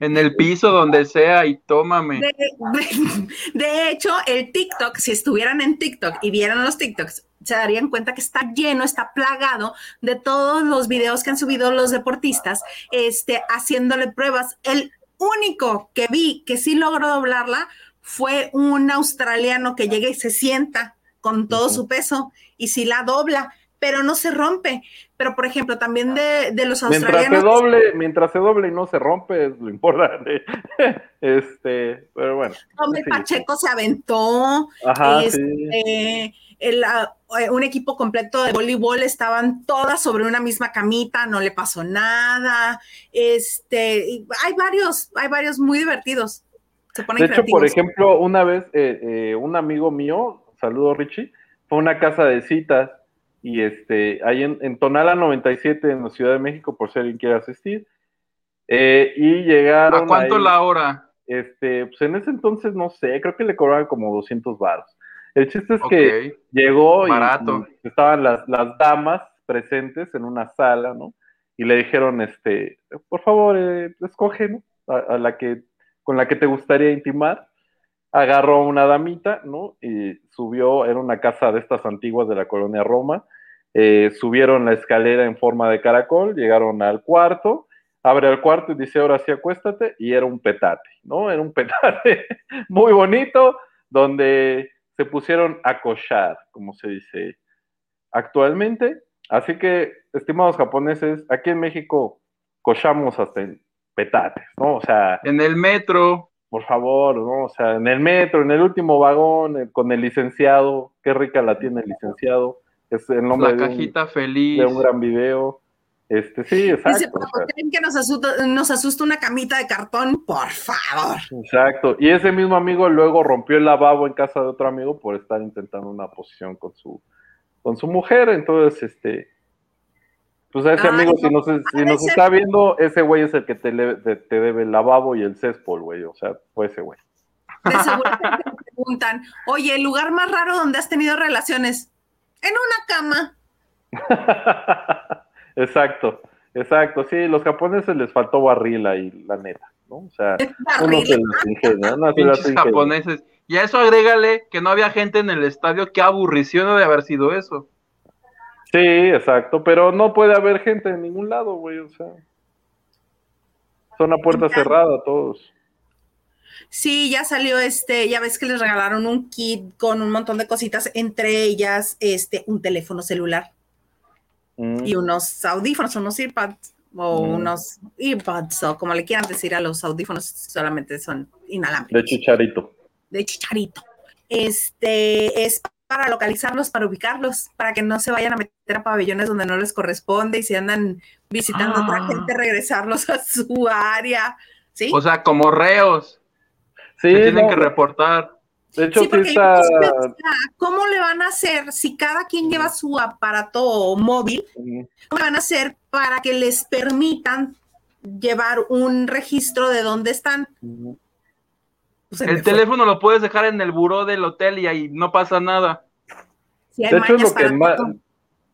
En el piso, donde sea, y tómame. De, de- de hecho, el TikTok, si estuvieran en TikTok y vieran los TikToks, se darían cuenta que está lleno, está plagado de todos los videos que han subido los deportistas, este, haciéndole pruebas. El único que vi que sí logró doblarla fue un australiano que llega y se sienta con todo su peso y sí la dobla, pero no se rompe. Pero, por ejemplo, también de, de los mientras se australianos. doble, mientras se doble y no se rompe, es lo importante. este, pero bueno. Sí, Pacheco se aventó, Ajá, Es- sí. El, eh, un equipo completo de voleibol estaban todas sobre una misma camita, no le pasó nada. Este, hay varios, hay varios muy divertidos. Se ponen De hecho, por ejemplo, una vez eh, eh, un amigo mío, saludo Richie, fue a una casa de citas y este, ahí en, en Tonala 97 en la Ciudad de México, por si alguien quiere asistir. eh, y llegaron. ¿A cuánto ahí, la hora? Este, pues en ese entonces no sé, creo que le cobraban como 200 baros. El chiste es que llegó y- Barato. y, estaban las, las damas presentes en una sala, ¿no? Y le dijeron, este, por favor, eh, escoge, ¿no? A, a la que, con la que te gustaría intimar. Agarró una damita, ¿no? Y subió, era una casa de estas antiguas de la colonia Roma. eh, subieron la escalera en forma de caracol, llegaron al cuarto, abre el cuarto y dice, ahora sí acuéstate, y era un petate, ¿no? Era un petate muy bonito, donde se pusieron a cochar, como se dice actualmente. Así que, estimados japoneses, aquí en México cochamos hasta en petates, ¿no? O sea, En el metro. por favor, ¿no? O sea, en el metro, en el último vagón, eh, con el licenciado, qué rica la tiene el licenciado, es el nombre La de un, cajita feliz. de un gran video. Este, sí, Dice, exacto. o "Paco, sea, ¿creen que nos asusta, nos asusta una camita de cartón? Por favor. Exacto. Y ese mismo amigo luego rompió el lavabo en casa de otro amigo por estar intentando una posición con su, con su mujer. Entonces, este, pues a ese Ay, amigo, si no, nos, si nos ser- está viendo, ese güey es el que te, le- te, te debe el lavabo y el céspol, güey. O sea, fue ese güey. De seguro te preguntan, oye, el lugar más raro donde has tenido relaciones, en una cama. exacto, exacto. Sí, los japoneses les faltó barril ahí, la neta, ¿no? O sea, uno se las ingenia, uno se las Pinches ingenia. japoneses. Y a eso agrégale que no había gente en el estadio. Qué aburrición de haber sido eso. Sí, exacto, pero no puede haber gente en ningún lado, güey, o sea. Son a puerta cerrada todos. Sí, ya salió este, ya ves que les regalaron un kit con un montón de cositas, entre ellas este, un teléfono celular Mm. y unos audífonos, unos earpads o Mm. unos earbuds o como le quieran decir a los audífonos, solamente son inalámbricos. De chicharito. de chicharito. Este es para localizarlos, para ubicarlos, para que no se vayan a meter a pabellones donde no les corresponde y si andan visitando a otra Ah. gente, regresarlos a su área. ¿Sí? O sea, como reos. Sí, que tienen no, que reportar. De hecho Sí, sí, porque está. ¿cómo le van a hacer si cada quien lleva su aparato móvil? ¿Cómo le van a hacer para que les permitan llevar un registro de dónde están? Pues El fue. teléfono lo puedes dejar en el buró del hotel y ahí no pasa nada. De hecho, es lo que más,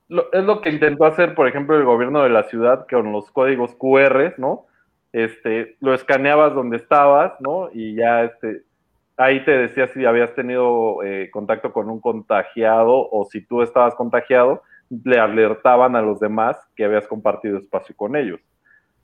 lo- es lo que intentó hacer, por ejemplo, el gobierno de la ciudad con los códigos QR, ¿no? Este, lo escaneabas donde estabas, ¿no? Y ya, este, ahí te decía si habías tenido eh, contacto con un contagiado o si tú estabas contagiado, le alertaban a los demás que habías compartido espacio con ellos,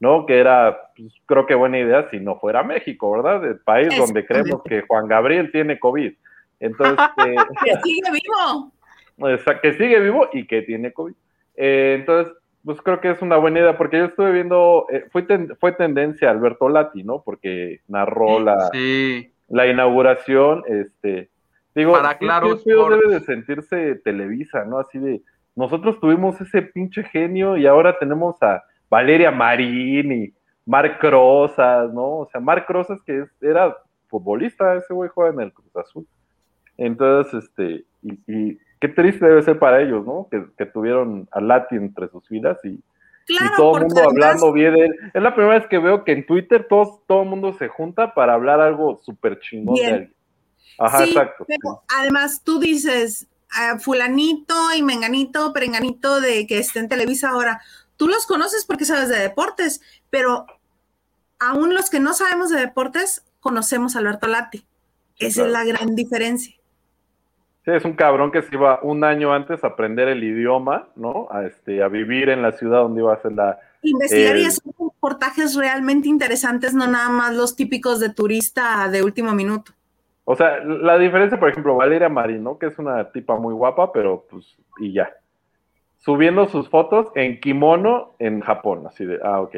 ¿no? Que era, pues, creo que buena idea si no fuera México, ¿verdad? El país donde creemos que Juan Gabriel tiene COVID. Entonces, eh, Que sigue vivo. o sea, que sigue vivo y que tiene COVID. Eh, entonces, pues creo que es una buena idea, porque yo estuve viendo, eh, fue, ten- fue tendencia Alberto Lati, ¿no? Porque narró la, Sí. La inauguración, este, digo, Para Claro debe de sentirse Televisa, ¿no? Así de, nosotros tuvimos ese pinche genio y ahora tenemos a Valeria Marín y Marc Rosas, ¿no? O sea, Marc Rosas que es- era futbolista, ese güey juega en el Cruz Azul. Entonces, este, y, y qué triste debe ser para ellos, ¿no? Que, que tuvieron a Lati entre sus filas y, Claro, y todo el mundo además- hablando bien de él. Es la primera vez que veo que en Twitter todos, todo el mundo se junta para hablar algo súper chingón Bien. de alguien. Ajá, Sí, exacto. Pero además tú dices, ah, fulanito y menganito, perenganito de que esté en Televisa ahora, tú los conoces porque sabes de deportes, pero aún los que no sabemos de deportes, conocemos a Alberto Lati. Esa claro. es la gran diferencia. Sí, es un cabrón que se iba un año antes a aprender el idioma, ¿no? A, este, a vivir en la ciudad donde iba a hacer la... Investigar y hacer reportajes realmente interesantes, no nada más los típicos de turista de último minuto. O sea, la diferencia, por ejemplo, Valeria Marín, ¿no? Que es una tipa muy guapa, pero pues, y ya. Subiendo sus fotos en kimono en Japón, así de, ah, ok,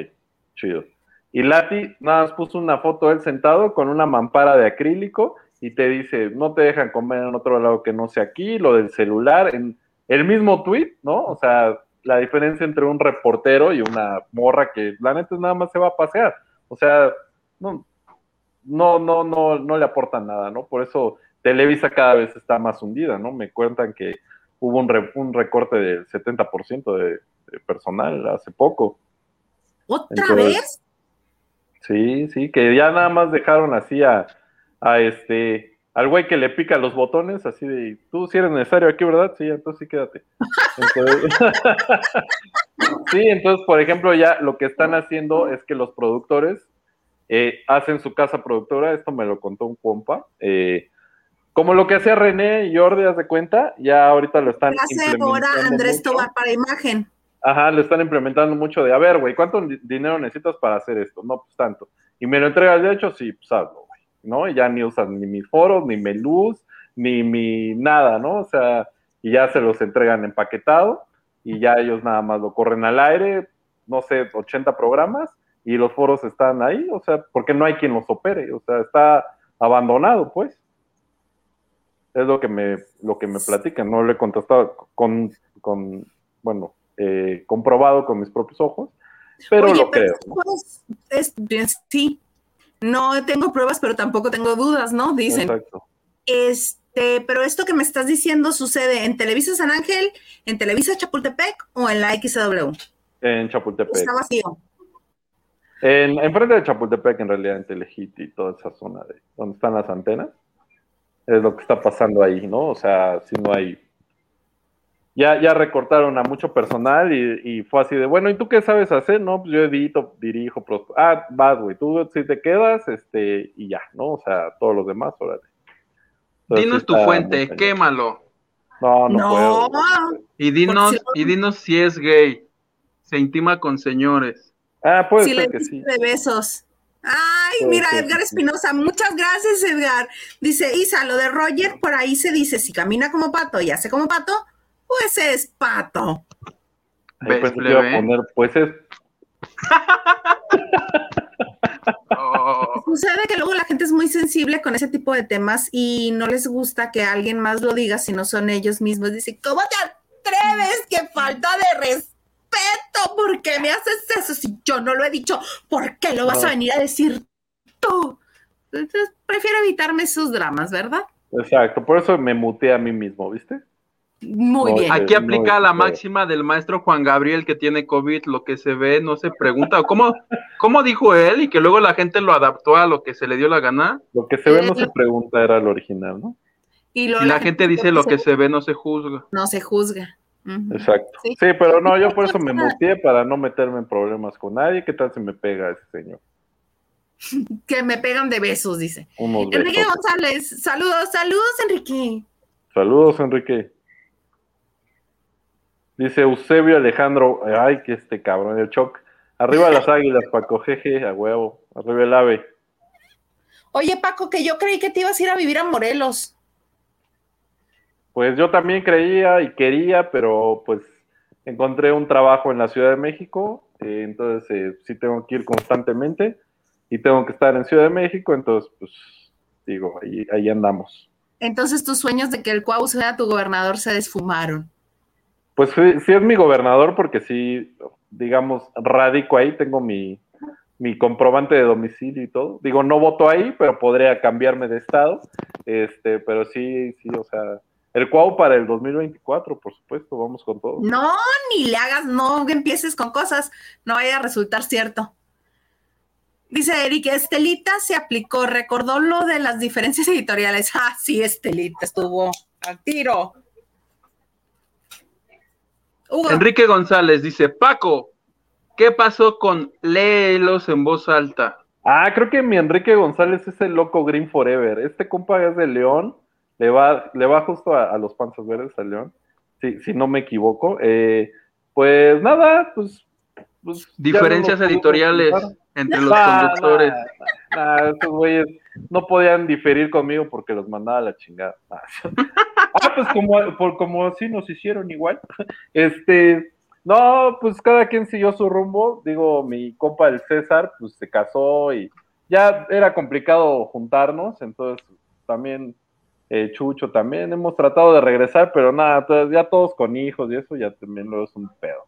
chido. Y Lati nada más puso una foto él sentado con una mampara de acrílico y te dice, no te dejan comer en otro lado que no sea aquí, lo del celular, en el mismo tweet, ¿no? O sea, la diferencia entre un reportero y una morra que la neta nada más se va a pasear. O sea, no, no, no, no, no le aportan nada, ¿no? Por eso Televisa cada vez está más hundida, ¿no? Me cuentan que hubo un, re- un recorte del 70% de, de personal hace poco. ¿Otra Entonces, vez? Sí, sí, que ya nada más dejaron así a, a este, al güey que le pica los botones, así de, tú si eres necesario aquí, ¿verdad? Sí, entonces sí quédate. Entonces, sí, entonces, por ejemplo, ya lo que están haciendo es que los productores eh, hacen su casa productora, esto me lo contó un compa, eh, como lo que hacía René y Jordi, haz de cuenta, ya ahorita lo están Hace ahora Andrés mucho. Tobar para imagen. Ajá, le están implementando mucho de, a ver, güey, ¿cuánto di- dinero necesitas para hacer esto? No, pues tanto. Y me lo entregas de hecho, sí, pues hazlo, ¿no? Y ya ni usan ni mis foros, ni mi luz, ni mi nada, ¿no? O sea, y ya se los entregan empaquetado y ya ellos nada más lo corren al aire, no sé, 80 programas y los foros están ahí, o sea, porque no hay quien los opere, o sea, está abandonado, pues. Es lo que me, lo que me platican, no lo he contestado con, con bueno, eh, comprobado con mis propios ojos, pero Oye, lo creo. es- es- bien, sí, no tengo pruebas, pero tampoco tengo dudas, ¿no? Dicen. Exacto. Este, pero esto que me estás diciendo sucede en Televisa San Ángel, en Televisa Chapultepec o en la XW. En Chapultepec. Está vacío. En, enfrente de Chapultepec, en realidad, en Telehit y toda esa zona de donde están las antenas, es lo que está pasando ahí, ¿no? O sea, si no hay. Ya, ya recortaron a mucho personal y, y fue así de, bueno, ¿y tú qué sabes hacer? No, pues yo edito, dirijo, ah, vas, güey, tú si te quedas, este, y ya, ¿no? O sea, todos los demás, órale. Entonces, Dinos tu fuente, quémalo. No, no, No. puedo. Y dinos, si y dinos si es gay. Se intima con señores. Ah, puede si ser que sí. de besos. Ay, Puede mira, Edgar sí. Espinosa, muchas gracias, Edgar. Dice, Isa, lo de Roger, por ahí se dice, si camina como pato y hace como pato, pues es pato. Ahí ¿Ves, pensé que iba a poner, pues es Oh, Sucede que luego la gente es muy sensible con ese tipo de temas y no les gusta que alguien más lo diga si no son ellos mismos. Dice, ¿cómo te atreves? ¡Qué falta de respeto! ¿Por qué me haces eso si yo no lo he dicho? ¿Por qué lo vas No. a venir a decir tú? Entonces, prefiero evitarme esos dramas, ¿verdad? exacto, por eso me muteé a mí mismo, ¿viste? Muy bien. aquí- Aquí aplica es la máxima del maestro Juan Gabriel que tiene COVID, lo que se ve no se pregunta. ¿Cómo, ¿Cómo dijo él? Y que luego la gente lo adaptó a lo que se le dio la gana. Lo que se ve no se pregunta, era el original, ¿no? Y, la gente dice lo que se ve no se juzga. No se juzga. Exacto. Sí. Sí, pero no, yo por eso me muteé para no meterme en problemas con nadie. ¿Qué tal si me pega ese señor? Que me pegan de besos, dice. Unos Enrique besos. González, saludos, saludos, Enrique. Saludos, Enrique. Dice Eusebio Alejandro, ay, que este cabrón, el Choc. Arriba las águilas, Paco, jeje, a huevo. Arriba el ave. Oye, Paco, que yo creí que te ibas a ir a vivir a Morelos. Pues yo también creía y quería, pero pues encontré un trabajo en la Ciudad de México, eh, entonces eh, sí tengo que ir constantemente y tengo que estar en Ciudad de México, entonces pues digo, ahí, ahí andamos. Entonces tus sueños de que el Cuau sea tu gobernador se desfumaron. Pues sí, sí es mi gobernador porque sí, digamos, radico ahí, tengo mi, mi comprobante de domicilio y todo. Digo, no voto ahí, pero podría cambiarme de estado. Este, pero sí, sí, o sea, el Cuau para el 2024, por supuesto, vamos con todo. No, ni le hagas, no empieces con cosas, no vaya a resultar cierto. Dice Eric, Estelita se aplicó, recordó lo de las diferencias editoriales. Ah, sí, Estelita estuvo al tiro. Enrique González dice, Paco, ¿qué pasó con léelos en voz alta? Ah, creo que mi Enrique González es el loco Green Forever. Este compa es de León, le va, le va justo a, a los panzas verdes al León, si, si no me equivoco. Eh, pues nada, pues. pues Diferencias no editoriales entre los Nah, conductores. nah, nah, esos güeyes no podían diferir conmigo porque los mandaba a la chingada. Ah, pues como, por, como así nos hicieron igual. Este, no, pues cada quien siguió su rumbo. Digo, mi compa el César, pues se casó y ya era complicado juntarnos, entonces también eh, Chucho también hemos tratado de regresar, pero nada, ya todos con hijos y eso ya también luego es un pedo.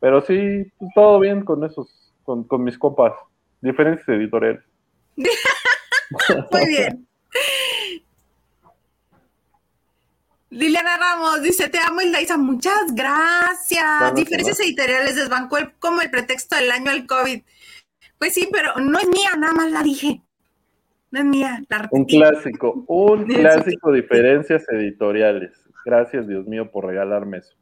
Pero sí, pues, todo bien con esos, con, con mis compas, diferentes editoriales. muy bien. Liliana Ramos dice, te amo Hildaisa, muchas gracias. Claro Diferencias editoriales desbancó el- como el pretexto del año al COVID. Pues sí, pero no es mía, nada más la dije. No es mía, la Un clásico, un clásico, diferencias editoriales. Gracias, Dios mío, por regalarme eso.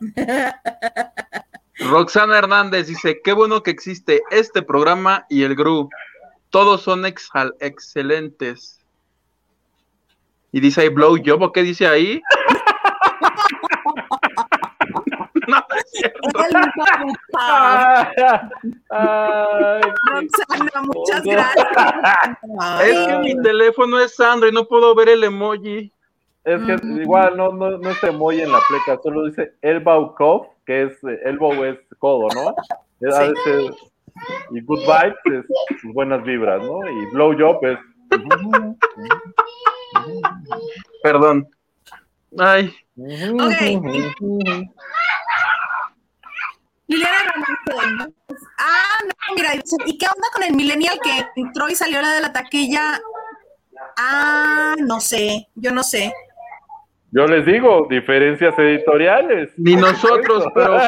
Roxana Hernández dice, qué bueno que existe este programa y el GRU. Todos son exal- excelentes. Y dice ahí blow job, ¿o qué dice ahí? no, es cierto. Roxana, muchas gracias. Es que mi teléfono es Sandro y no puedo ver el emoji. Es que igual no, no, no se emoji en la pleca, solo dice elbow cough, que es elbow es codo, ¿no? Es- a veces- y good vibes es buenas vibras, ¿no? Y blow job es Perdón. Ay, Liliana Ramos. Ah, no, mira, ¿y qué onda con el millennial que entró y salió la de la taquilla? Ah, no sé, yo no sé. Yo les digo, diferencias editoriales. ni nosotros, pero,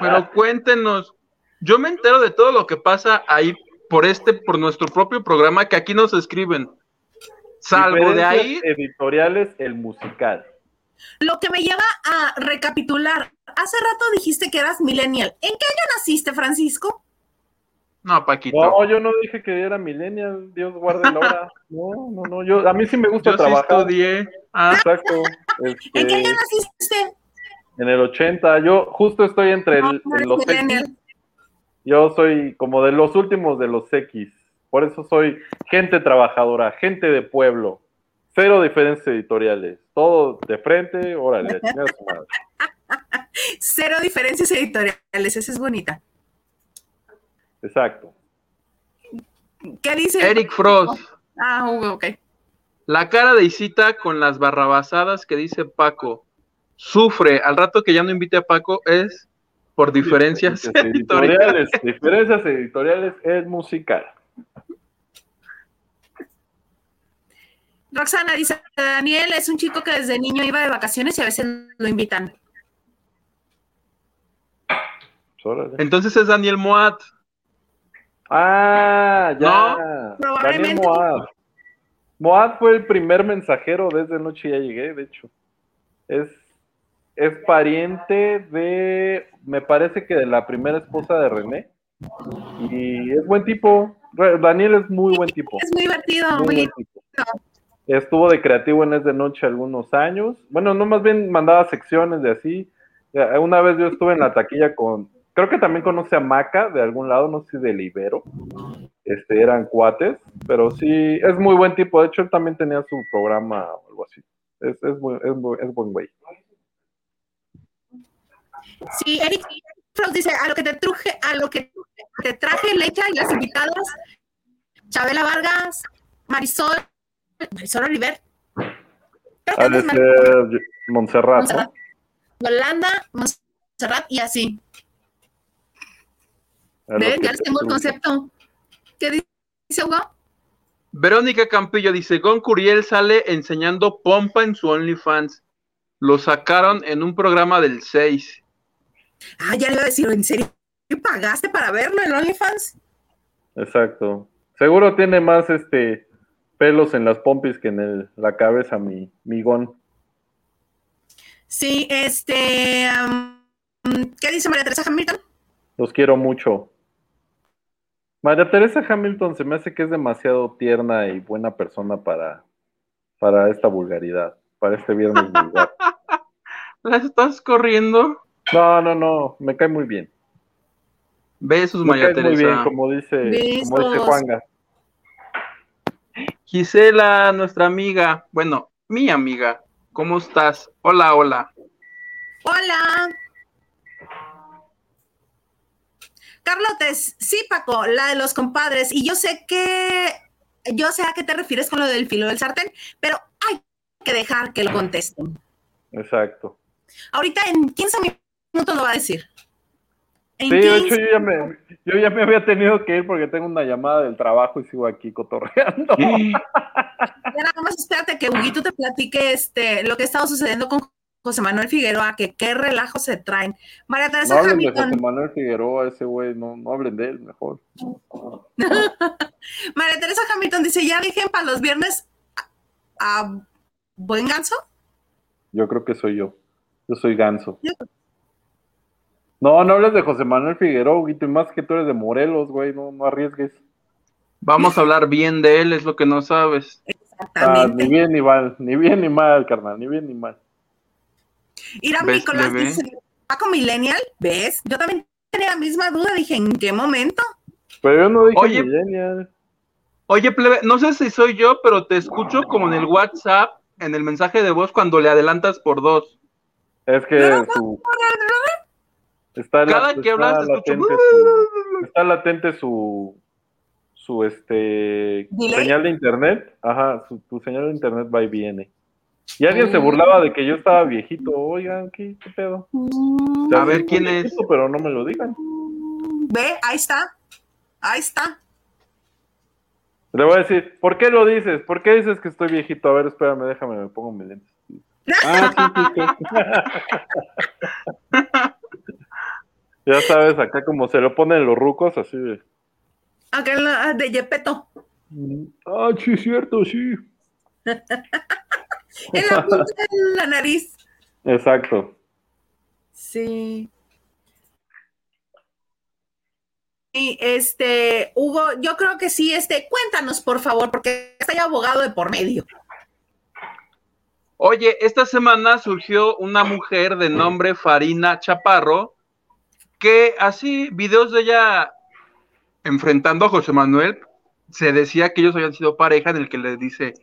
pero cuéntenos. Yo me entero de todo lo que pasa ahí por este, por nuestro propio programa que aquí nos escriben. Salvo de ahí, editoriales, el musical. Lo que me lleva a recapitular. Hace rato dijiste que eras millennial. ¿En qué año naciste, Francisco? no, Paquito. No, yo no dije que era millennial, Dios guarde la hora. No, no, no, yo, a mí sí me gusta Yo sí trabajar. estudié. Ah, Exacto. ¿En qué año Este, naciste? en el 80, yo justo estoy entre No, el- no eres en los millennial. X. Yo soy como de los últimos de los X. Por eso soy gente trabajadora, gente de pueblo. Cero diferencias editoriales. Todo de frente, órale, a chingar a su madre. Cero diferencias editoriales. Esa es bonita. Exacto. ¿Qué dice? Eric Frost. Ah, Hugo, ok. La cara de Isita con las barrabasadas que dice Paco. Sufre. Al rato que ya no invite a Paco es por diferencias editoriales. editoriales. Diferencias editoriales es musical. Roxana dice, Daniel es un chico que desde niño iba de vacaciones y a veces lo invitan. Entonces es Daniel Moat. Ah, ya. Probablemente. Daniel Moad. Moad fue el primer mensajero desde Noche Ya Llegué, de hecho. Es, es pariente de, me parece que de la primera esposa de René. Y es buen tipo. Daniel es muy buen tipo. Es muy divertido, Muy muy buen tipo. Estuvo de creativo en Es de Noche algunos años. Bueno, no más bien mandaba secciones de así. Una vez yo estuve en la taquilla con creo que también conoce a Maca de algún lado, no sé si del Ibero. Este, eran cuates, pero sí, es muy buen tipo. De hecho, él también tenía su programa o algo así. Es, es, muy, es, muy, buen güey. Sí, Eric Frost dice, a lo que te truje, a lo que te traje leche y las invitadas, Chabela Vargas, Marisol, Marisol Oliver. Creo que es Montserrat, ¿no? Montserrat. Yolanda, Montserrat y así. Ya les te tengo el concepto. ¿Qué dice Hugo? Verónica Campillo dice, Gon Curiel sale enseñando pompa en su OnlyFans. Lo sacaron en un programa del 6. Ah, ya le iba a decir, ¿en serio pagaste para verlo en OnlyFans? Exacto. Seguro tiene más este pelos en las pompis que en el- la cabeza, mi, mi gon. Sí, este. am, ¿Qué dice María Teresa Hamilton? Los quiero mucho. María Teresa Hamilton se me hace que es demasiado tierna y buena persona para, para esta vulgaridad, para este viernes vulgar. ¿La estás corriendo? No, no, no, me cae muy bien. Besos, Me María cae muy bien, Teresa. como dice, como dice. Juanga. Gisela, nuestra amiga, bueno, mi amiga, ¿cómo estás? Hola, hola. Hola. Carlotes, sí, Paco, la de los compadres. Y yo sé que, yo sé a qué te refieres con lo del filo del sartén, pero hay que dejar que lo contesten. Exacto. Ahorita en 15 minutos lo va a decir. Sí, de 15 hecho yo ya, me, yo ya me había tenido que ir porque tengo una llamada del trabajo y sigo aquí cotorreando. Ya nada más espérate que Huguito te platique este, lo que ha estado sucediendo con José Manuel Figueroa, que qué relajo se traen. María No Teresa hablen de José Hamilton, Manuel Figueroa, ese güey, no, no hablen de él, mejor. María Teresa Hamilton dice, ya dejen para los viernes a, a buen ganso. Yo creo que soy yo. Yo soy ganso. No, no hables de José Manuel Figueroa, Guito, y más que tú eres de Morelos, güey, no, no arriesgues. Vamos a hablar bien de él, es lo que no sabes. Ah, Exactamente. ni bien ni mal, ni bien ni mal, carnal, ni bien ni mal. Irán ¿Ves, Nicolás bebé? dice, Paco Millennial, ¿ves? Yo también tenía la misma duda, dije, ¿en qué momento? Pero yo no dije Oye. millennial. Oye, plebe, no sé si soy yo, pero te escucho como en el WhatsApp, en el mensaje de voz, cuando le adelantas por dos. Es que su... Está, Cada la- que hablas, está latente su, está latente su, su este ¿Delay? señal de internet. Ajá, su, tu señal de internet va y viene. Y alguien se Mm. burlaba de que yo estaba viejito. Oigan, ¿qué, qué pedo? Sea, A ver, ¿quién es? viejito, Pero no me lo digan. Ve, ahí está, ahí está. Le voy a decir, ¿por qué lo dices? ¿Por qué dices que estoy viejito? A ver, espérame, déjame, me pongo mis lentes. Ah, sí, sí, sí. ya sabes, acá como se lo ponen los rucos, así de... Acá en la- de Yepeto. Ah, sí, es cierto, sí. En la punta de la nariz. Exacto. Sí. Y este, Hugo, yo creo que sí, este, cuéntanos, por favor, porque está ya abogado de por medio. Oye, esta semana surgió una mujer de nombre Farina Chaparro, que así, videos de ella enfrentando a José Manuel, se decía que ellos habían sido pareja en el que le dice,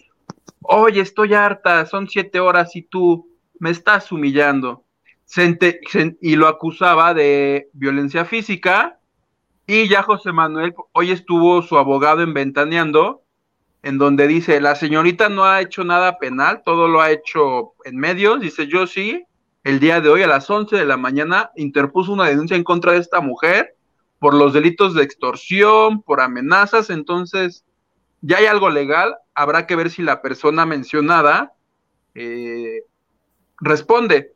oye, estoy harta, son siete horas y tú me estás humillando. Y lo acusaba de violencia física y ya José Manuel, hoy estuvo su abogado en Ventaneando, en donde dice, la señorita no ha hecho nada penal, todo lo ha hecho en medios, dice, yo sí, el día de hoy a las 11 de la mañana interpuso una denuncia en contra de esta mujer por los delitos de extorsión, por amenazas, entonces ya hay algo legal, habrá que ver si la persona mencionada eh, responde.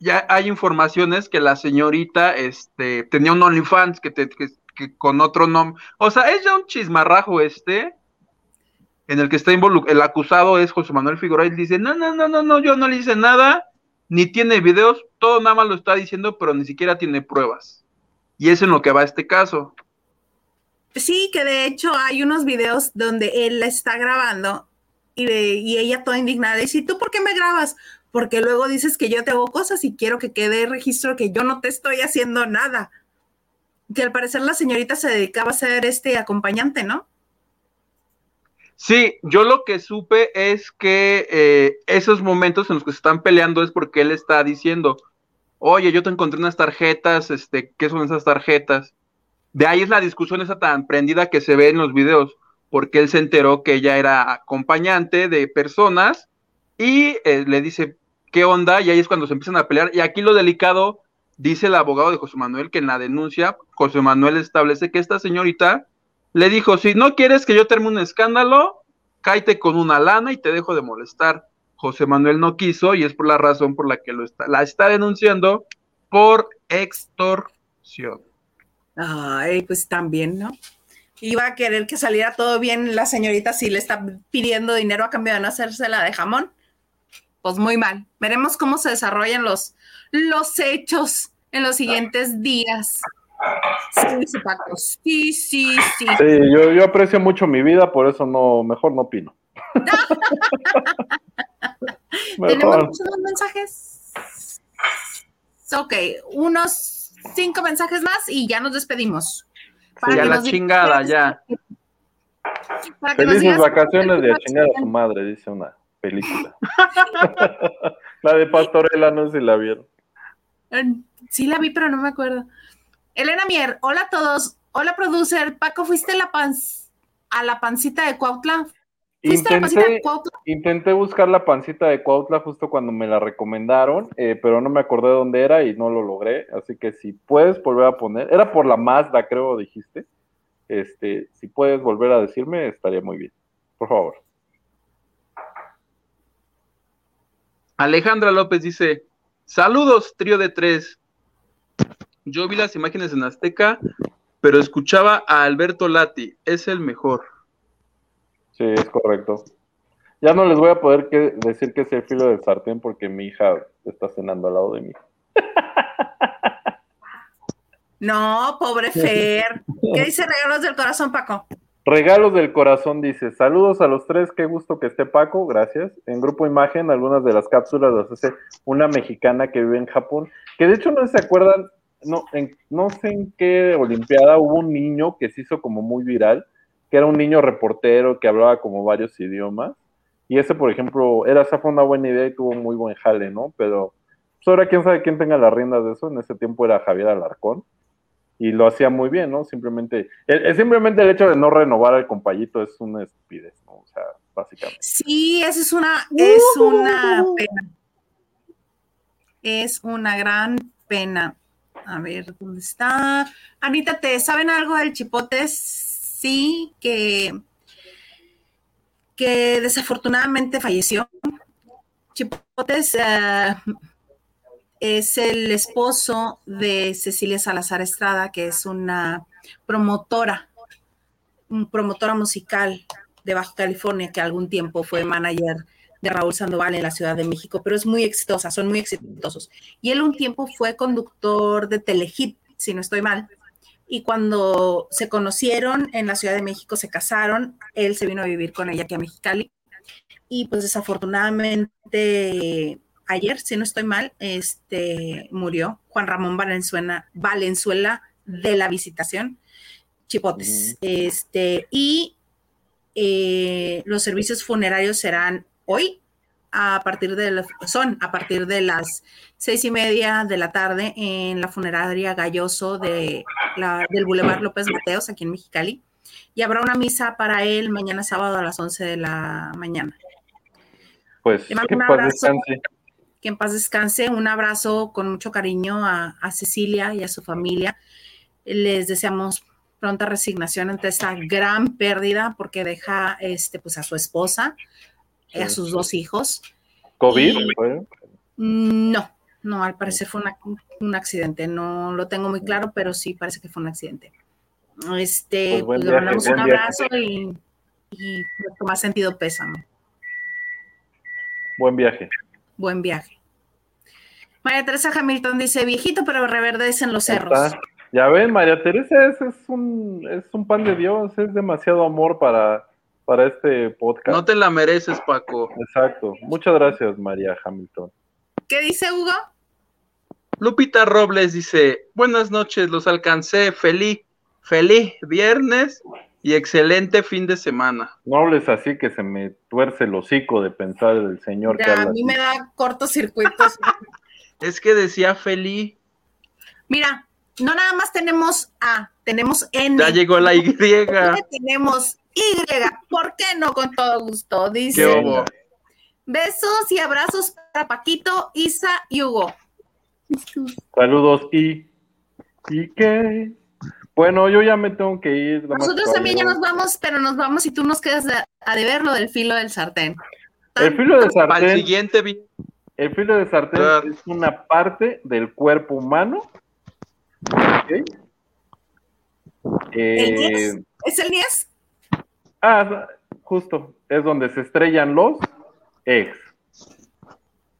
Ya hay informaciones que la señorita este, tenía un OnlyFans que, te- que- que con otro nombre, o sea, es ya un chismarrajo este, en el que está involucrado, el acusado es José Manuel Figueroa, y dice, no, no, no, no, no, yo no le hice nada, ni tiene videos, todo nada más lo está diciendo, pero ni siquiera tiene pruebas. Y es en lo que va este caso. Sí, que de hecho hay unos videos donde él la está grabando y, de- y ella toda indignada dice, ¿y tú por qué me grabas? Porque luego dices que yo te hago cosas y quiero que quede registro que yo no te estoy haciendo nada. que al parecer la señorita se dedicaba a ser este acompañante, ¿no? Sí, yo lo que supe es que eh, esos momentos en los que se están peleando es porque él está diciendo, oye, yo te encontré unas tarjetas, este, ¿qué son esas tarjetas? De ahí es la discusión esa tan prendida que se ve en los videos, porque él se enteró que ella era acompañante de personas y eh, le dice, ¿qué onda? Y ahí es cuando se empiezan a pelear. Y aquí lo delicado, dice el abogado de José Manuel, que en la denuncia, José Manuel establece que esta señorita le dijo, si no quieres que yo termine un escándalo, cáite con una lana y te dejo de molestar. José Manuel no quiso y es por la razón por la que lo está, la está denunciando por extorsión. Ay, pues también, ¿no? Iba a querer que saliera todo bien la señorita si le está pidiendo dinero a cambio de no hacérsela de jamón. Pues muy mal. Veremos cómo se desarrollan los, los hechos en los siguientes días. Sí, sí, Paco. Sí, sí, sí. Sí, yo, yo aprecio mucho mi vida, por eso no, mejor no opino. ¿Tenemos muchos mensajes? Ok, unos cinco mensajes más y ya nos despedimos. Para ya la chingada, ya. Felices vacaciones de a chingar a su madre, dice una película. la de Pastorela, no sé si la vieron. Sí la vi, pero no me acuerdo. Elena Mier, hola a todos. Hola, producer. Paco, ¿fuiste a la, a la pancita de Cuautla? ¿Fuiste intenté, a la pancita de Cuautla? Intenté buscar la pancita de Cuautla justo cuando me la recomendaron, eh, pero no me acordé de dónde era y no lo logré. Así que si puedes volver a poner, era por la Mazda, creo, dijiste. Este, si puedes volver a decirme, estaría muy bien. Por favor. Alejandra López dice: Saludos, trío de tres yo vi las imágenes en Azteca, pero escuchaba a Alberto Lati, es el mejor. Sí, es correcto. Ya no les voy a poder decir que es el filo del sartén porque mi hija está cenando al lado de mí. No, pobre Fer. ¿Qué dice Regalos del Corazón, Paco? Regalos del Corazón dice, saludos a los tres, qué gusto que esté Paco, gracias. En Grupo Imagen, algunas de las cápsulas las hace una mexicana que vive en Japón, que de hecho no se acuerdan, no, no sé en qué Olimpiada hubo un niño que se hizo como muy viral, que era un niño reportero que hablaba como varios idiomas. Y ese, por ejemplo, era, esa fue una buena idea y tuvo muy buen jale, ¿no? Pero pues ahora quién sabe quién tenga las riendas de eso. En ese tiempo era Javier Alarcón y lo hacía muy bien, ¿no? Simplemente, el, simplemente el hecho de no renovar al compayito es una estupidez, ¿no? O sea, básicamente. Sí, esa es una, es una pena. Es una gran pena. A ver, ¿dónde está? Anita, ¿te saben algo del chipote? Sí, que, que desafortunadamente falleció. Chipotes uh, es el esposo de Cecilia Salazar Estrada, que es una promotora, promotora musical de Baja California, que algún tiempo fue manager de Raúl Sandoval en la Ciudad de México, pero es muy exitosa, son muy exitosos. Y él un tiempo fue conductor de Telehit, si no estoy mal. Y cuando se conocieron en la Ciudad de México, se casaron, él se vino a vivir con ella aquí a Mexicali. Y pues desafortunadamente ayer, si no estoy mal, este murió Juan Ramón Valenzuela, Valenzuela de la visitación, Chipotes. Este, y eh, los servicios funerarios serán hoy a partir de son a partir de las seis y media de la tarde en la funeraria Galloso de del Boulevard López Mateos aquí en Mexicali y habrá una misa para él mañana sábado a las once de la mañana. Pues que en paz descanse. Que en paz descanse. Un abrazo con mucho cariño a, a Cecilia y a su familia. Les deseamos pronta resignación ante esta gran pérdida porque deja este pues a su esposa a sus dos hijos. ¿COVID? no, no, al parecer fue un accidente. No lo tengo muy claro, pero sí parece que fue un accidente. Este, pues, pues le mandamos un abrazo y, y más sentido pésame. Buen viaje. Buen viaje. María Teresa Hamilton dice, viejito, pero reverdece en los cerros. Ya ven, María Teresa es, un, es un pan de Dios, es demasiado amor para, para este podcast. No te la mereces, Paco. Exacto. Muchas gracias, María Hamilton. ¿Qué dice Hugo? Lupita Robles dice, buenas noches, los alcancé, feliz, feliz viernes y excelente fin de semana. No hables así que se me tuerce el hocico de pensar el señor que Ya, habla a mí así. me da cortocircuitos. Es que decía feliz, Mira, no nada más tenemos A, tenemos N. ya llegó la Y. Tenemos Y. ¿Por qué no? Con todo gusto. ¿Qué Dice. Besos y abrazos para Paquito, Isa y Hugo. Saludos y y qué. Bueno, yo ya me tengo que ir. Nosotros también ya nos vamos, pero nos vamos y tú nos quedas a, a deber lo del filo del sartén. El filo de Para el sartén, siguiente el filo de sartén Claro. es una parte del cuerpo humano. ¿ok? ¿El Eh, 10? ¿Es el 10? Ah, justo, es donde se estrellan los ex.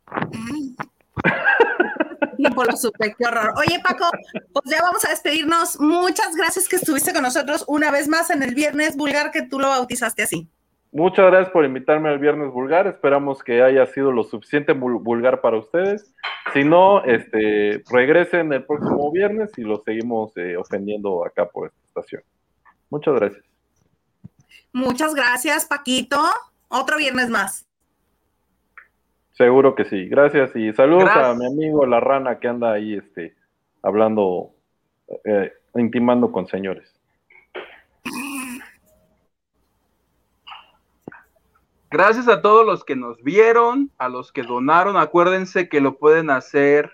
Tiempo lo supe, qué horror. Oye, Paco, pues ya vamos a despedirnos. Muchas gracias que estuviste con nosotros una vez más en el viernes vulgar que tú lo bautizaste así. Muchas gracias por invitarme al Viernes Vulgar. Esperamos que haya sido lo suficiente vul- vulgar para ustedes. Si no, este, regresen el próximo viernes y los seguimos eh, ofendiendo acá por esta estación. Muchas gracias. Muchas gracias, Paquito. Otro viernes más. Seguro que sí. Gracias y saludos Gracias. a mi amigo la rana que anda ahí este, hablando, eh, intimando con señores. Gracias a todos los que nos vieron, a los que donaron. Acuérdense que lo pueden hacer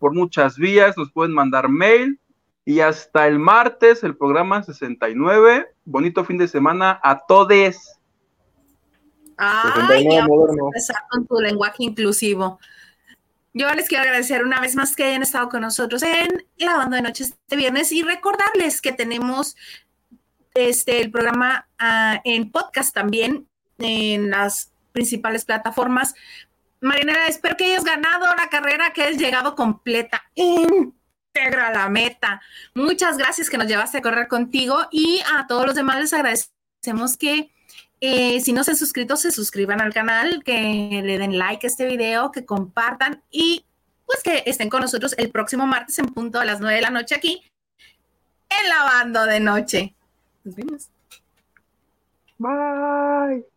por muchas vías, nos pueden mandar mail. Y hasta el martes, el programa 69. Bonito fin de semana a todes. Ay, 69 ya vamos a moderno. empezar con tu lenguaje inclusivo. Yo les quiero agradecer una vez más que hayan estado con nosotros en la banda de noche este viernes y recordarles que tenemos este el programa ah, en podcast también en las principales plataformas. Marinera, espero que hayas ganado la carrera, que hayas llegado completa, íntegra a la meta. Muchas gracias que nos llevaste a correr contigo y a todos los demás les agradecemos que eh, si no se han suscrito, se suscriban al canal, que le den like a este video, que compartan y pues que estén con nosotros el próximo martes en punto a las 9 de la noche aquí en Lavando de Noche. Nos vemos. Bye.